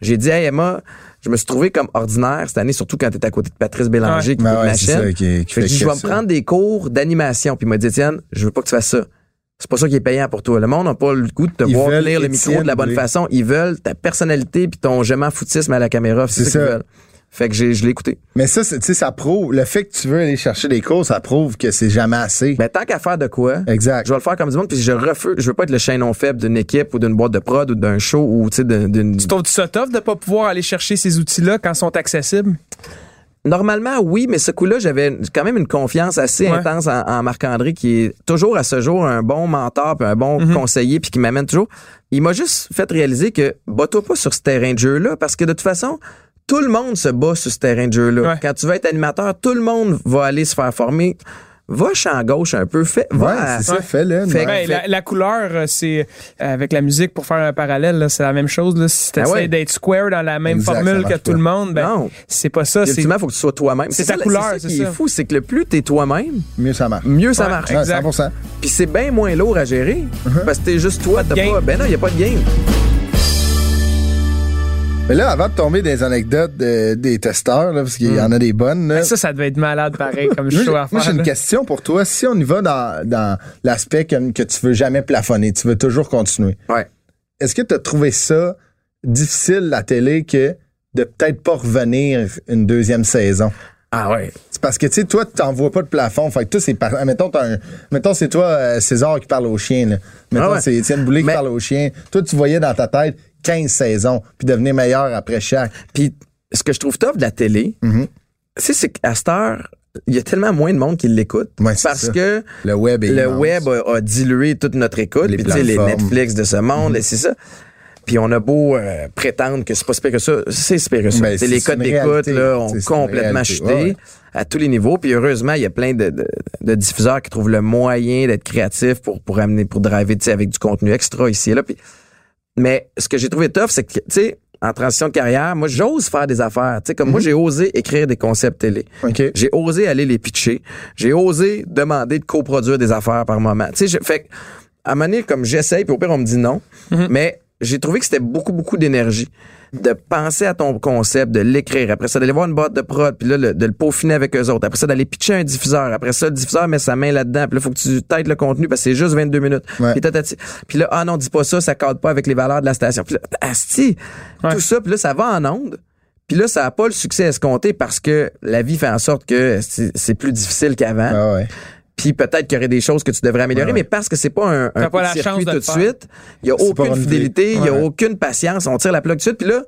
j'ai dit, hey Emma, je me suis trouvé comme ordinaire cette année, surtout quand t'es à côté de Patrice Bélanger Ouais. qui Ben fait ouais, ma chaîne. ça, qui- qui Fait que je vais me prendre des cours d'animation, puis il m'a dit, Étienne, je veux pas que tu fasses ça. C'est pas ça qui est payant pour toi. Le monde n'a pas le goût de te Ils voir tenir le micro de la bonne façon. Ils veulent ta personnalité puis ton je m'en foutisme à la caméra. C'est ça qu'ils ça. veulent. Fait que j'ai, je l'ai écouté. Mais ça, c'est- tu sais, ça prouve, le fait que tu veux aller chercher des cours, ça prouve que c'est jamais assez. Ben, tant qu'à faire de quoi, Exact. je vais le faire comme du monde, puis je refuse, je veux pas être le chaînon faible d'une équipe ou d'une boîte de prod ou d'un show ou, tu sais, d'une-. Tu trouves ça tough de pas pouvoir aller chercher ces outils-là quand ils sont accessibles? Normalement, oui, mais ce coup-là, j'avais quand même une confiance assez Ouais. intense en, en Marc-André, qui est toujours à ce jour un bon mentor, puis un bon Mhm. conseiller, puis qui m'amène toujours. Il m'a juste fait réaliser que bats-toi pas sur ce terrain de jeu-là, parce que de toute façon, tout le monde se bat sur ce terrain de jeu-là. Ouais. Quand tu veux être animateur, tout le monde va aller se faire former. Va champ gauche un peu, fais, va Ouais, à- c'est ça, fais-le. Fait- Ouais. Ben, la, la couleur, euh, c'est euh, avec la musique pour faire un parallèle, là, c'est la même chose. Là. Si tu Ah ouais. d'être square dans la même Exact, formule que tout pas. le monde, ben, Non. c'est pas ça. C'est Ultimement, faut que tu sois toi-même. C'est ta couleur, c'est ça qui est fou, c'est que le plus t'es toi-même, Mieux ça marche. mieux ça Ouais. marche. Ouais, Exact. 100%. Puis c'est bien moins lourd à gérer. Parce que t'es juste toi, t'as game. pas. Ben non, y a pas de game. Mais là, avant de tomber des anecdotes de- des testeurs, là, parce qu'il y en a des bonnes, là, Ben, ça, ça devait être malade pareil comme [LAUGHS] à moi, j'ai une question pour toi. Si on y va dans, dans l'aspect que, que tu veux jamais plafonner, tu veux toujours continuer, Ouais. est-ce que tu as trouvé ça difficile, la télé, que de peut-être pas revenir une deuxième saison? Ah ouais. C'est parce que, tu sais, toi, tu t'envoies pas de plafond. Fait que toi, c'est par... Mettons, t'as un- Mettons, c'est toi, euh, César, qui parle au chien, là. Mettons, Ah ouais. c'est Étienne Boulay qui Mais- parle au chien. Toi, tu voyais dans ta tête 15 saisons, puis devenir meilleur après chaque. Puis ce que je trouve tough de la télé, sais, c'est qu'à cette heure, il y a tellement moins de monde qui l'écoute. Ouais, parce ça. que Le web est le web a, a dilué toute notre écoute. Les Puis tu sais, les. Netflix de ce monde, c'est ça. Puis on a beau euh, prétendre que c'est pas si pire que ça, c'est si pire que ça. Ben, les codes d'écoute là, ont complètement chuté Ouais, ouais. à tous les niveaux. Puis heureusement, il y a plein de, de, de diffuseurs qui trouvent le moyen d'être créatifs pour pour amener, pour driver, avec du contenu extra ici et là. Puis, mais ce que j'ai trouvé tough, c'est que tu sais, en transition de carrière, moi j'ose faire des affaires. Tu sais, comme moi j'ai osé écrire des concepts télé. OK. J'ai osé aller les pitcher. J'ai osé demander de coproduire des affaires par moment. Tu sais, fait que, à un moment donné, comme j'essaye, puis au pire, on me dit non. Mais j'ai trouvé que c'était beaucoup, beaucoup d'énergie. De penser à ton concept, de l'écrire. Après ça, d'aller voir une boîte de prod, puis là, le- de le peaufiner avec eux autres. Après ça, d'aller pitcher un diffuseur. Après ça, le diffuseur met sa main là-dedans. Puis là, faut que tu têtes le contenu parce que c'est juste 22 minutes. Ouais. Puis, là, ah non, dis pas ça, ça cadre pas avec les valeurs de la station. Puis là, asti, Ouais. tout ça, puis là, ça va en onde. Puis là, ça n'a pas le succès escompté parce que la vie fait en sorte que c'est c'est plus difficile qu'avant. Ah ouais. Puis peut-être qu'il y aurait des choses que tu devrais améliorer, Ouais, ouais. mais parce que c'est pas un, un pas la circuit tout de suite, il y a aucune une fidélité, il y a Ouais. aucune patience, on tire la plug tout de suite, puis là,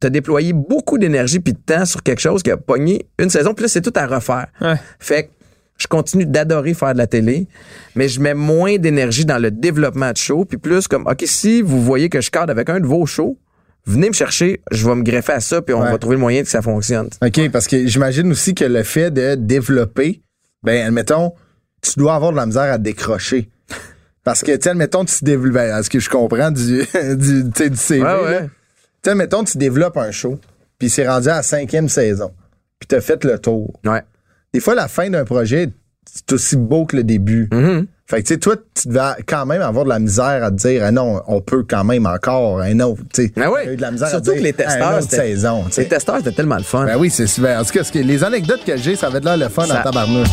t'as déployé beaucoup d'énergie puis de temps sur quelque chose qui a pogné une saison, puis là, c'est tout à refaire. Ouais. Fait que je continue d'adorer faire de la télé, mais je mets moins d'énergie dans le développement de show, puis plus comme, OK, si vous voyez que je cadre avec un de vos shows, venez me chercher, je vais me greffer à ça, puis on Ouais. va trouver le moyen que ça fonctionne. OK, parce que j'imagine aussi que le fait de développer, ben, admettons, tu dois avoir de la misère à décrocher. Parce que, tu sais, admettons, tu développes, ben, ce que je comprends du, [LAUGHS] du, du CV, Ouais, là. ouais. Tu sais, admettons, tu développes un show, puis c'est rendu à la cinquième saison, puis t'as fait le tour. Ouais. Des fois, la fin d'un projet, c'est aussi beau que le début. Mhm. Fait que, tu sais, toi, tu devais quand même avoir de la misère à te dire, ah non, on peut quand même encore un autre, tu sais. Ouais. T'as eu de la misère Surtout à que dire, les testeurs, une saison. Les testeurs, c'était tellement le fun. Ben oui, c'est super. En tout cas, ce que- les anecdotes que j'ai, ça va être là le fun Ça- en tabarnouche.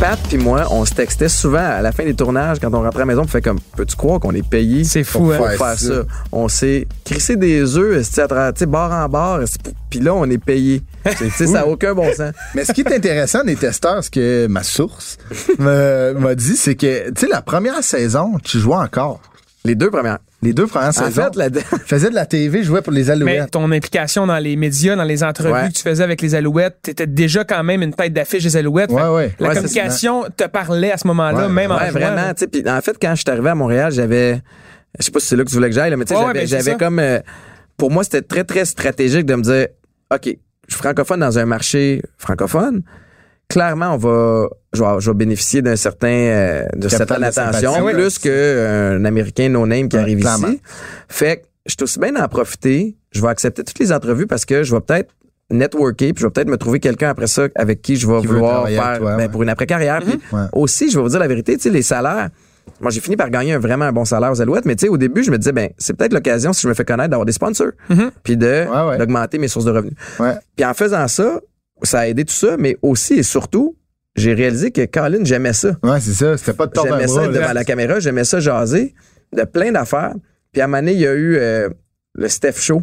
Pat puis moi, on se textait souvent à la fin des tournages quand on rentrait à la maison, on fait comme peux-tu croire qu'on est payé C'est pour fou, hein? faire, Faire ça. On s'est crissé des œufs, esti, à travers, tu sais, bar en bar, esti, puis là on est payé. [LAUGHS] Tu sais, ça n'a aucun bon sens. Mais ce qui est intéressant des testeurs, ce que ma source me- m'a dit, c'est que, tu sais, la première saison, tu jouais encore. Les deux premières. Les deux premières En saisons. fait, la faisais de la TV, je jouais pour les Mais Alouettes. ton implication dans les médias, dans les entrevues Ouais. que tu faisais avec les Alouettes, t'étais déjà quand même une tête d'affiche des Alouettes. Ouais, ouais. La communication te parlait à ce moment-là, Ouais, même en ouais, vraiment. là. tu sais, Puis en fait, quand je suis arrivé à Montréal, j'avais, je sais pas si c'est là que tu voulais que j'aille, là, mais tu sais, j'avais, ben, comme, euh, pour moi, c'était très très stratégique de me dire, ok, je suis francophone dans un marché francophone. Clairement, on va, je vais, je vais bénéficier d'un certain, euh, de certaine attention, plus qu'un Américain no-name qui arrive clairement. ici. Fait que, je suis aussi bien d'en profiter. Je vais accepter toutes les entrevues parce que je vais peut-être networker, puis je vais peut-être me trouver quelqu'un après ça avec qui je vais Qui vouloir faire toi, ben, ouais. pour une après-carrière. Puis Ouais. aussi, je vais vous dire la vérité, tu sais, les salaires. Moi, j'ai fini par gagner un vraiment un bon salaire aux Alouettes, mais tu sais, au début, je me disais, ben, c'est peut-être l'occasion, si je me fais connaître, d'avoir des sponsors, puis de Ouais, d'augmenter mes sources de revenus. Puis en faisant ça, ça a aidé tout ça, mais aussi et surtout, j'ai réalisé que Colin, j'aimais ça. Ouais, c'est ça. C'était pas de J'aimais ça être devant la caméra, j'aimais ça jaser de plein d'affaires. Puis à un moment donné, il y a eu euh, le Steph Show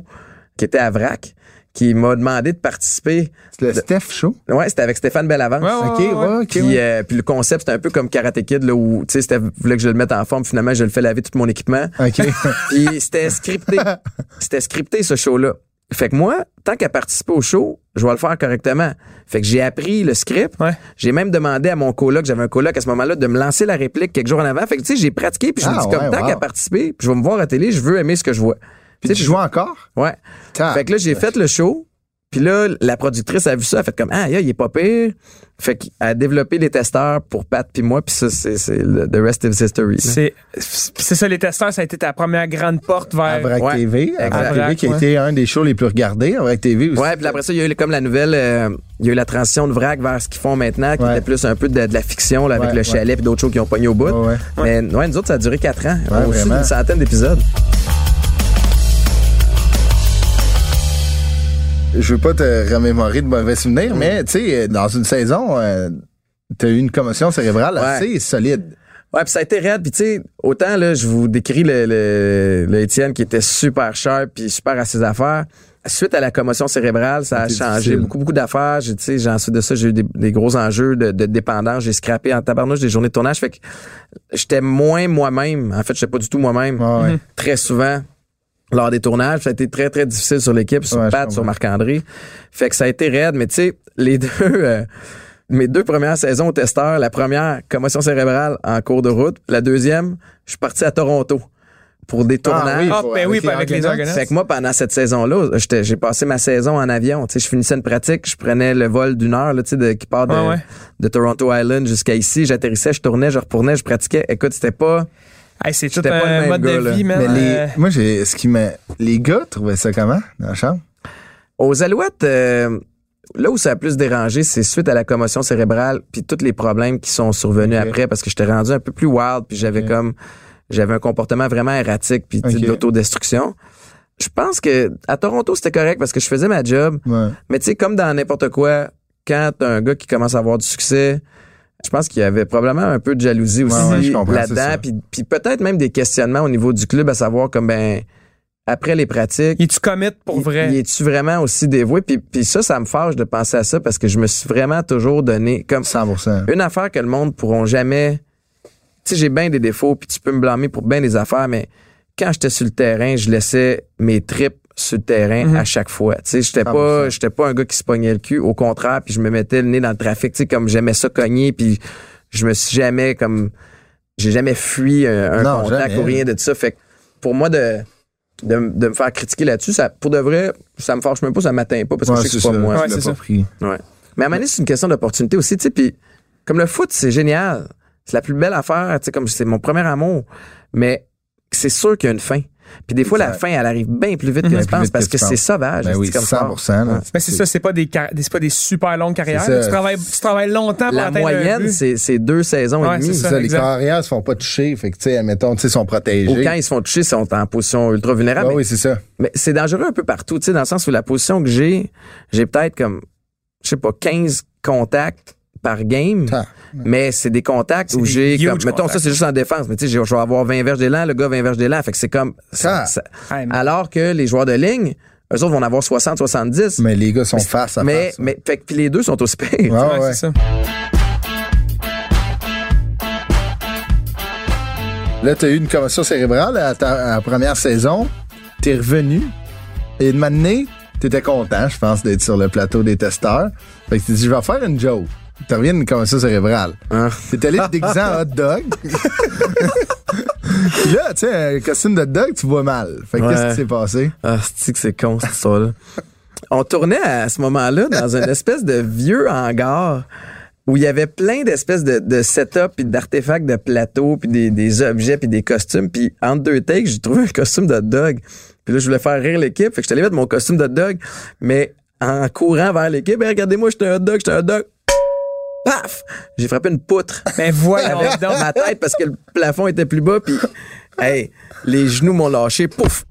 qui était à Vrac qui m'a demandé de participer. C'est le Steph Show? Ouais, c'était avec Stéphane Bellavance. Ouais, ouais, OK, ouais, ouais. ouais, OK. Puis, ouais. euh, puis le concept, c'était un peu comme Karate Kid, là, où, tu sais, c'était, voulait que je le mette en forme. Finalement, je le fais laver tout mon équipement. OK. [LAUGHS] Puis c'était scripté. C'était scripté, ce show-là. Fait que moi, tant qu'à participer au show, je vais le faire correctement. Fait que j'ai appris le script. Ouais. J'ai même demandé à mon coloc, j'avais un coloc à ce moment-là, de me lancer la réplique quelques jours en avant. Fait que, tu sais, j'ai pratiqué, puis je me Ah, dis, comme ouais, tant wow. qu'à participer, puis je vais me voir à télé, je veux aimer ce que je vois. Puis tu joues encore? Ouais. Fait que là, j'ai fait le show. Puis là, la productrice a vu ça, elle a fait comme ah, yeah, il est pas pire. Fait qu'elle a développé les testeurs pour Pat puis moi, puis ça c'est c'est le the rest is history. C'est c'est ça, les testeurs, ça a été ta première grande porte vers. Vrac Ouais. TV. TV qui a Ouais. été un des shows les plus regardés. À Vrac TV aussi. Ouais, puis après ça, il y a eu comme la nouvelle, euh, il y a eu la transition de Vrac vers ce qu'ils font maintenant, qui Ouais. était plus un peu de, de la fiction là, avec Ouais, le ouais. chalet puis d'autres shows qui ont pogné au bout. Ouais, ouais. Mais ouais, nous autres, ça a duré quatre ans. Ouais, aussi vraiment. une centaine d'épisodes. Je veux pas te remémorer de mauvais souvenirs, mais tu sais, dans une saison, euh, t'as eu une commotion cérébrale Ouais. assez solide. Ouais, puis ça a été raide. Puis tu sais, autant là, je vous décris le, le, le Étienne qui était super sharp puis super à ses affaires. Suite à la commotion cérébrale, ça a C'était changé difficile. beaucoup, beaucoup d'affaires. Tu sais, ensuite de ça, j'ai eu des, des gros enjeux de, de dépendance. J'ai scrappé en tabarnouche des journées de tournage. Fait que j'étais moins moi-même. En fait, j'étais pas du tout moi-même. Ouais, ouais. Très souvent lors des tournages. Ça a été très, très difficile sur l'équipe, sur Ouais, Pat, sur. Marc-André. Fait que ça a été raide. Mais tu sais, les [LAUGHS] deux... euh, mes deux premières saisons au testeur, la première, commotion cérébrale en cours de route. La deuxième, je suis parti à Toronto pour des tournages. oui, Ah, pour- ben oui, avec les avec les. Argonauts. Fait que moi, pendant cette saison-là, j'étais- j'ai passé ma saison en avion. Tu sais, je finissais une pratique, je prenais le vol d'une heure là, tu sais, de, qui part de, ouais. de Toronto Island jusqu'à ici. J'atterrissais, je tournais, je reprenais, je pratiquais. Écoute, c'était pas... Hey, c'est tout pas le un même mode gars, de là. vie, man. Mais les, Euh, moi, j'ai, ce qui m'a, les gars trouvaient ça comment dans la chambre? Aux Alouettes, euh, là où ça a plus dérangé, c'est suite à la commotion cérébrale puis tous les problèmes qui sont survenus après parce que j'étais rendu un peu plus wild puis j'avais comme j'avais un comportement vraiment erratique puis tu sais, Ok. d'autodestruction. Je pense que à Toronto c'était correct parce que je faisais ma job, Ouais. mais tu sais comme dans n'importe quoi, quand t'as un gars qui commence à avoir du succès, je pense qu'il y avait probablement un peu de jalousie aussi Ouais, ouais, là-dedans puis puis peut-être même des questionnements au niveau du club à savoir comme ben après les pratiques Es-tu commit pour il- vrai? il est-tu vraiment aussi dévoué? Puis, puis ça, ça me fâche de penser à ça parce que je me suis vraiment toujours donné comme 100 une affaire que le monde pourront jamais. Tu sais, j'ai bien des défauts, puis tu peux me blâmer pour bien des affaires, mais quand j'étais sur le terrain, je laissais mes tripes sur le terrain Mhm. à chaque fois. Tu sais, j'étais 100%. pas, j'étais pas un gars qui se pognait le cul. Au contraire, puis je me mettais le nez dans le trafic. Tu sais, comme j'aimais ça cogner, puis je me suis jamais comme, j'ai jamais fui un, un Non, contact jamais. ou rien de ça. Fait que pour moi de de, de me faire critiquer là-dessus, ça, pour de vrai, ça me fâche même pas, ça m'atteint pas parce que je sais que c'est pas moi. Ouais, c'est pris. Ouais. Mais à un moment donné, c'est une question d'opportunité aussi, tu sais, puis comme le foot, c'est génial. C'est la plus belle affaire, tu sais, comme c'est mon premier amour. Mais c'est sûr qu'il y a une fin. Puis des fois, la fin, elle arrive bien plus vite que Bien tu penses parce que c'est sauvage. Ben c'est oui, comme 100 ça. là. Mais c'est ça, c'est pas des, car- c'est pas des super longues carrières. Tu travailles, tu travailles longtemps pour La atteindre moyenne, but. c'est c'est deux saisons Ouais, et c'est demie. ça. Ça, les carrières se font pas toucher. Fait que, tu sais, admettons, tu sais, sont protégés. Ou quand ils se font toucher, ils sont en position ultra vulnérable. Ah Mais- oui, c'est ça. Mais c'est dangereux un peu partout, tu sais, dans le sens où la position que j'ai, j'ai peut-être comme, je sais pas, 15 contacts par game. Ah. Mais c'est des contacts où j'ai comme, mettons, ça c'est juste en défense, mais tu sais, je vais avoir 20 verges d'élan, le gars 20 verges d'élan, fait que c'est comme, ça- Ah. ça- alors que les joueurs de ligne, eux autres vont en avoir 60, 70. Mais les gars sont face à mais, face. mais, fait que puis les deux sont aussi pires. Ouais, Ouais, ouais. c'est ça. Là, t'as eu une commotion cérébrale à ta à première saison. T'es revenu. Et de m'amener, t'étais content, je pense, d'être sur le plateau des testeurs. Fait que tu dit, je vais faire une joke. Tu reviens d'une commotion cérébrale. Hein? T'es allé te déguiser en hot dog. [LAUGHS] Puis là, tu sais, un costume de hot dog, tu vois mal. Fait que Ouais. qu'est-ce qui s'est passé? Ah, c'est que c'est con, cette histoire-là? On tournait à ce moment-là dans une espèce de vieux hangar où il y avait plein d'espèces de, de setup puis d'artefacts de plateau puis des, des objets puis des costumes puis entre deux takes j'ai trouvé un costume de hot dog puis là je voulais faire rire l'équipe fait que je suis allé mettre mon costume de hot dog mais en courant vers l'équipe Hey, regardez-moi j'étais un hot dog j'étais un hot dog paf j'ai frappé une poutre Mais voyons avec donc. ma tête parce que le plafond était plus bas puis hey les genoux m'ont lâché pouf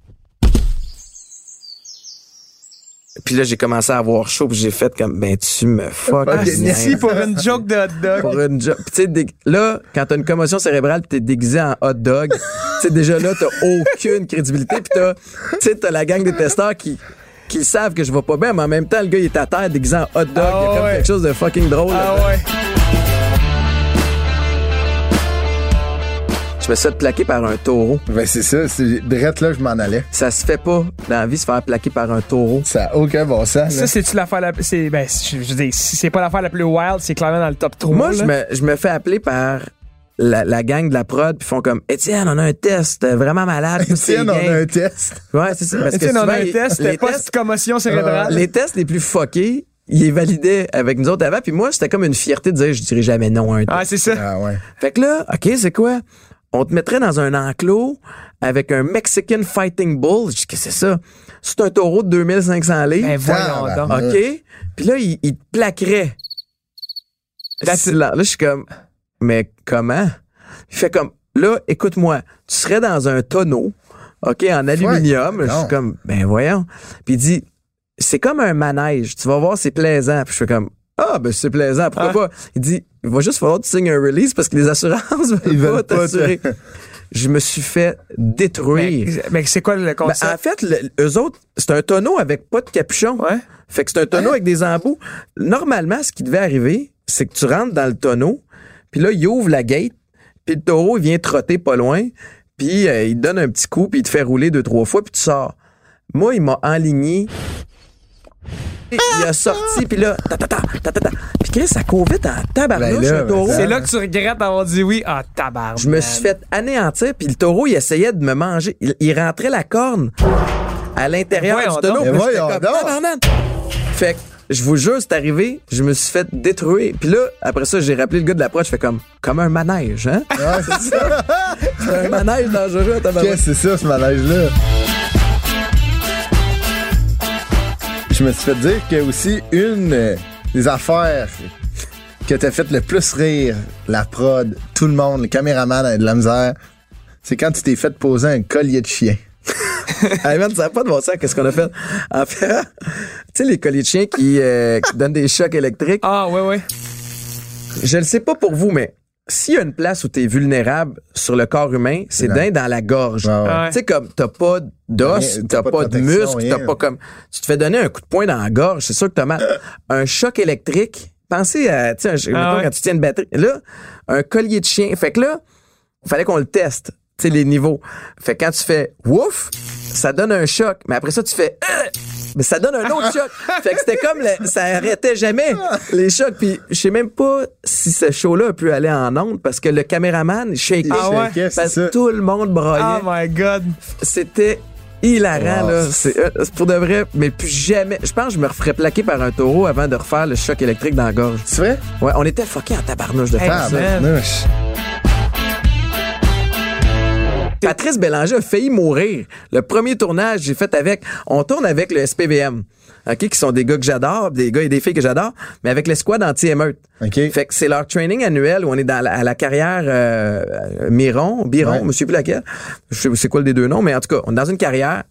puis là j'ai commencé à avoir chaud puis j'ai fait comme ben tu me fuck Ah, Ici pour une joke de hot dog. pour une job. Puis tu sais, là, quand t'as une commotion cérébrale pis t'es déguisé en hot dog, sais, déjà là, t'as aucune crédibilité. Puis t'as, tu sais, t'as la gang des testeurs qui, qui savent que je vais pas bien, mais en même temps, le gars, il est à terre déguisé en hot dog. Ah il y a comme ouais. quelque chose de fucking drôle. Ah ouais. Je me suis fait plaquer par un taureau. Ben, c'est ça. C'est drette là, je m'en allais. Ça se fait pas dans la vie se faire plaquer par un taureau. Ça a aucun bon sens. Ça, c'est-tu l'affaire la c'est Ben, je je veux dire, si c'est pas l'affaire la plus wild, c'est clairement dans le top 3. Moi, je me, je me fais appeler par la, la gang de la prod, puis font comme Étienne, on a un test euh, vraiment malade. [LAUGHS] Tiens, on a un test. Ouais, c'est ça. Parce que Étienne, on a un test, les tests- commotion cérébrale. les tests les plus fuckés, ils les validaient avec nous autres avant. Puis moi, c'était comme une fierté de dire, je dirais jamais non à un test. Ah, c'est ça. Ah ouais. Fait que là, OK, c'est quoi? On te mettrait dans un enclos avec un Mexican Fighting Bull. Je dis, qu'est-ce que c'est ça? C'est un taureau de 2500 livres. Ben, voyons Ah, donc. OK? Puis là, il, il te plaquerait. Là, là, je suis comme, mais comment? Il fait comme, là, écoute-moi, tu serais dans un tonneau, OK, en aluminium. Je suis comme, ben voyons. Puis il dit, c'est comme un manège. Tu vas voir, c'est plaisant. Puis je fais comme, ah, ben c'est plaisant, pourquoi pas? Il dit, il va juste falloir que tu signes un release parce que les assurances [LAUGHS] veulent Ils veulent pas t'assurer. Je me suis fait détruire. Mais, mais c'est quoi le Ben, concept? en fait, le- eux autres, c'est un tonneau avec pas de capuchon. Ouais. Fait que c'est un tonneau avec des embouts. Normalement, ce qui devait arriver, c'est que tu rentres dans le tonneau, puis là, il ouvre la gate, puis le taureau, il vient trotter pas loin, puis euh, il te donne un petit coup, puis il te fait rouler deux, trois fois, puis tu sors. Moi, il m'a enligné. Il a sorti, puis là, ta ta ta ta ta ta. Puis Chris, ça court vite en tabarnouche, Ben là, un taureau. ben c'est là que tu regrettes d'avoir dit oui. Ah, tabarnak. Je me suis fait anéantir, puis le taureau, il essayait de me manger. Il, il rentrait la corne à l'intérieur du tonneau. Fait que, je vous jure, c'est arrivé, je me suis fait détruire. Puis là, après ça, j'ai rappelé le gars de la prod, je fais comme, comme un manège, hein? Ouais, c'est ça. [LAUGHS] C'est un manège dangereux, tabarnak. Qu'est-ce que c'est ça, ce manège-là? Je me suis fait dire que aussi une des affaires que t'as fait le plus rire, la prod, tout le monde, le caméraman a de la misère, c'est quand tu t'es fait poser un collier de chien. [LAUGHS] Hey man, ça n'a pas de bon sens, qu'est-ce qu'on a fait? En fait, [LAUGHS] tu sais, les colliers de chiens qui, euh, qui donnent des chocs électriques. Ah, ouais, ouais. Je ne sais pas pour vous, mais s'il y a une place où tu es vulnérable sur le corps humain, c'est d'un dans la gorge. Ouais, ouais. Ouais. Tu sais, comme t'as pas d'os, t'as pas, de protection, muscle, rien. t'as pas comme. Tu te fais donner un coup de poing dans la gorge, c'est sûr que t'as mal. [COUGHS] un choc électrique. Pensez à, tu sais, Ah ouais. quand tu tiens une batterie. Là, un collier de chien. Fait que là, fallait qu'on le teste, sais, les niveaux. Fait que quand tu fais ouf, ça donne un choc. Mais après ça, tu fais Euh! mais ça donne un autre choc. [LAUGHS] Fait que c'était comme le- ça arrêtait jamais les chocs. Puis je sais même pas si ce show-là a pu aller en onde parce que le caméraman shakeait. Ah ouais? Parce que tout le monde broyait. Oh my God. C'était hilarant, Wow. là. C'est euh, c'est pour de vrai, mais plus jamais. Je pense que je me referais plaquer par un taureau avant de refaire le choc électrique dans la gorge. C'est vrai? Ouais, on était fuckés en tabarnouche de Hey, faire ça. Patrice Bélanger a failli mourir. Le premier tournage, j'ai fait avec. On tourne avec le SPVM. OK, qui sont des gars que j'adore, des gars et des filles que j'adore, mais avec l'escouade anti-émeute. OK. Fait que c'est leur training annuel où on est dans la, à la carrière euh, Miron, Biron, Ouais. je sais plus laquelle. Je sais c'est quoi le des deux noms, mais en tout cas, on est dans une carrière.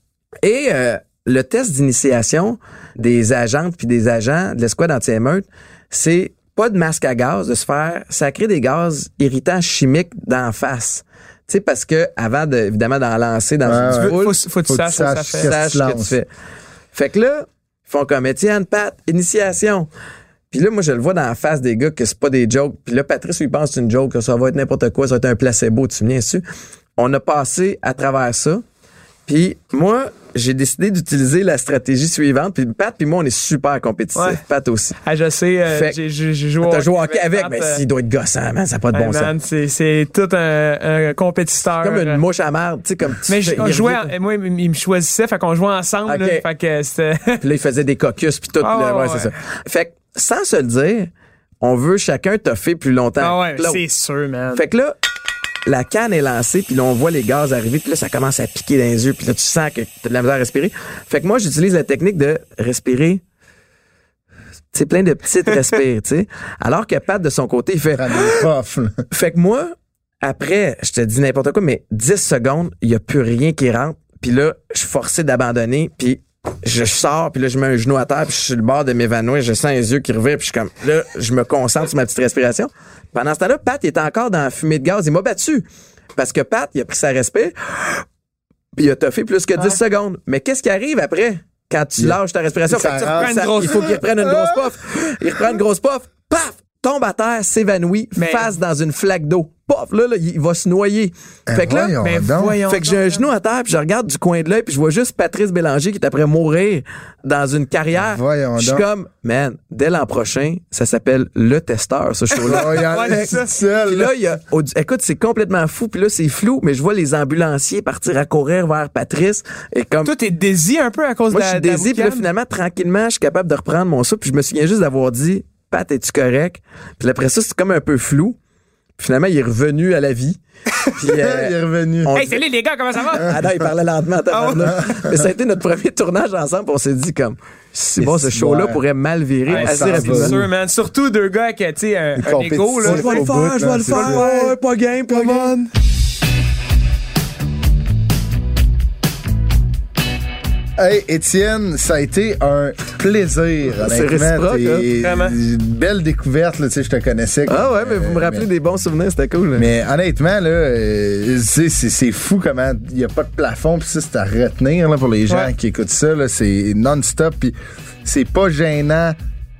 Et euh, le test d'initiation des agentes puis des agents de l'escouade anti-émeute, c'est pas de masque à gaz, de se faire sacrer des gaz irritants chimiques d'en face. Tu sais, parce que avant de, évidemment, d'en lancer dans Ouais, une ouais. Faut, foule, faut, faut que tu saches que saches que tu fais. Fait que là, ils font comme Étienne, Pat, initiation. Puis là, moi, je le vois dans la face des gars que c'est pas des jokes. Puis là, Patrice, lui, il pense que c'est une joke, que ça va être n'importe quoi, ça va être un placebo, tu me viens dessus. On a passé à travers ça. Puis moi, j'ai décidé d'utiliser la stratégie suivante. Puis Pat puis moi, on est super compétitifs. Ouais. Pat aussi. Ah, je sais, euh, j'ai joué T'as joué hockey avec, mais euh, s'il doit être gossant, man, ça n'a pas de hey, bon man, sens. c'est- tout un, un compétiteur. Comme une euh, mouche à marde, tu sais, comme tu Mais je- on jouait, en- moi, il me choisissait, fait qu'on jouait ensemble. Là, fait que c'était. [LAUGHS] Puis là, il faisait des caucus puis tout. Ah là, ouais, ouais, c'est ça. Fait que, sans se le dire, on veut chacun toffer plus longtemps. ah ouais, c'est sûr, man. Fait que là, la canne est lancée, puis là, on voit les gaz arriver, puis là, ça commence à piquer dans les yeux, puis là, tu sens que t'as de la misère à respirer. Fait que moi, j'utilise la technique de respirer. C'est plein de petites [LAUGHS] respires, tu sais. Alors que Pat, de son côté, il fait... Fait que moi, après, je te dis n'importe quoi, mais 10 secondes, il y a plus rien qui rentre. Puis là, je suis forcé d'abandonner, puis je sors, puis là, je mets un genou à terre, puis je suis sur le bord de m'évanouir, je sens les yeux qui revirent, puis je suis comme, là, je me concentre sur ma petite respiration. Pendant ce temps-là, Pat il était encore dans la fumée de gaz, il m'a battu. Parce que Pat, il a pris sa respect, puis il a toffé plus que 10 secondes. Mais qu'est-ce qui arrive après? Quand tu lâches ta respiration, il fait que tu une grosse- il faut qu'il reprenne une grosse puff. Il reprend une grosse puff, paf, tombe à terre, s'évanouit, Mais- face dans une flaque d'eau. Paf, là, là, il va se noyer. fait que là, voyons voyons. fait que j'ai un genou à terre, puis je regarde du coin de l'œil, puis je vois juste Patrice Bélanger qui est après mourir dans une carrière. Voyons Je suis comme, man, dès l'an prochain, ça s'appelle Le Testeur, ce show-là. Oh, il y en a Ouais, c'est ça. tout seul, Puis là. il y a, écoute, c'est complètement fou. Puis là, c'est flou, mais je vois les ambulanciers partir à courir vers Patrice. Et comme, Toi, t'es désy un peu à cause moi, de je la suis de la désir, puis là, finalement, tranquillement, je suis capable de reprendre mon souffle. Puis je me souviens juste d'avoir dit, Pat, es-tu correct? Puis après ça, c'est comme un peu flou. Puis finalement, il est revenu à la vie. [LAUGHS] Puis, euh, il est revenu. on- Hey, salut les gars, comment ça va? [LAUGHS] ah non, il parlait lentement. tabarnak. Mais ça a été notre premier tournage ensemble. On s'est dit comme, c'est bon, ce show-là pourrait mal virer Ouais, assez rapidement. C'est sûr, man. Surtout deux gars qui, tu sais, un, égo, là. Je vais le faire, je vais le faire. Pas game, pas game. Hey, Étienne, ça a été un plaisir, C'est honnêtement. réciproque, hein? Vraiment. Une belle découverte, là, tu sais, je te connaissais. Ah ouais, mais vous me Euh, rappelez mais- des bons souvenirs, c'était cool. là. Mais honnêtement, là, euh, tu sais, c'est fou comment il n'y a pas de plafond, puis ça, c'est à retenir là, pour les gens Ouais. qui écoutent ça. là, C'est non-stop, puis c'est pas gênant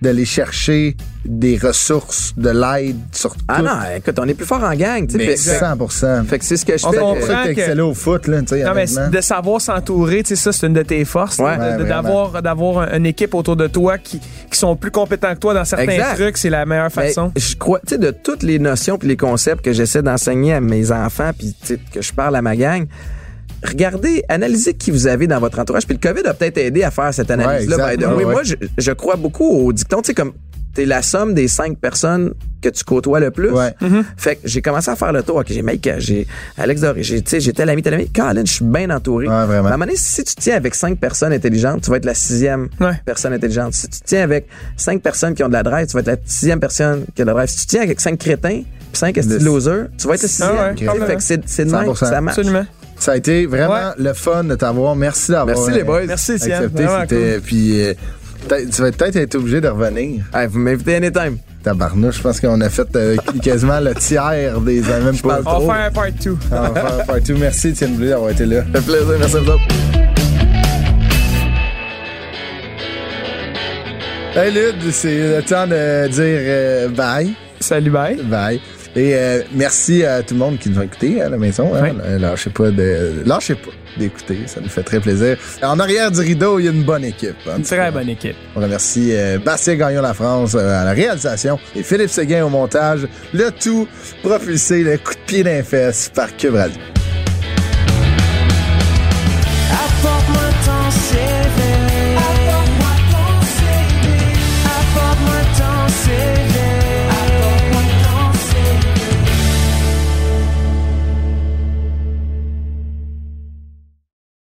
d'aller chercher des ressources, de l'aide sur tout. Ah non, écoute, on est plus fort en gang, tu sais. mais Fait- 100 Fait que c'est ce que je On fais. comprend. C'est pour ça que au foot, là, tu sais, Non, mais de savoir s'entourer, tu sais, ça, c'est une de tes forces. Ouais. D'avoir, d'avoir un- une équipe autour de toi qui, qui sont plus compétents que toi dans certains Exact. trucs, c'est la meilleure Mais façon. je crois, tu sais, de toutes les notions puis les concepts que j'essaie d'enseigner à mes enfants puis tu sais, que je parle à ma gang, regardez, analysez qui vous avez dans votre entourage. Puis le COVID a peut-être aidé à faire cette analyse-là. Ouais, by the exact. way. Ouais, Moi, je, je crois beaucoup au dicton, tu sais, comme t'es la somme des cinq personnes que tu côtoies le plus. Ouais. Fait que j'ai commencé à faire le tour. Ok, j'ai Mike, j'ai Alex Doré, j'ai, tu sais, j'ai tel ami, tel ami. Colin, je suis bien entouré. Ouais, vraiment. À un moment donné, si tu tiens avec cinq personnes intelligentes, tu vas être la sixième Ouais. personne intelligente. Si tu tiens avec cinq personnes qui ont de la drive, tu vas être la sixième personne qui a de la drive. Si tu tiens avec cinq crétins, puis cinq losers, tu vas être le sixième. Ah sais, complètement. fait que c'est, c'est de même, 100%. ça marche. Absolument. Ça a été vraiment Ouais. le fun de t'avoir. Merci d'avoir Merci les euh, boys. Merci, accepté. Puis euh, tu vas peut-être être obligé de revenir. Hey, vous m'invitez anytime. Tabarnouche, je pense qu'on a fait euh, [LAUGHS] quasiment le tiers des même pas. On va faire un part 2. On va faire un part two. Merci Étienne Blé d'avoir été là. Ça fait plaisir, merci à vous autres. Hey Lud, c'est le temps de dire euh, bye. Salut, bye. Bye. Et euh, merci à tout le monde qui nous a écoutés à la maison. Hein. Euh, Lâchez pas de. Lâchez pas d'écouter, ça nous fait très plaisir. En arrière du rideau, il y a une bonne équipe. en Une très bonne équipe. On remercie euh, Bastien Gagnon La France euh, à la réalisation et Philippe Séguin au montage. Le tout propulsé, le coup de pied d'un fesse par Cube Radio.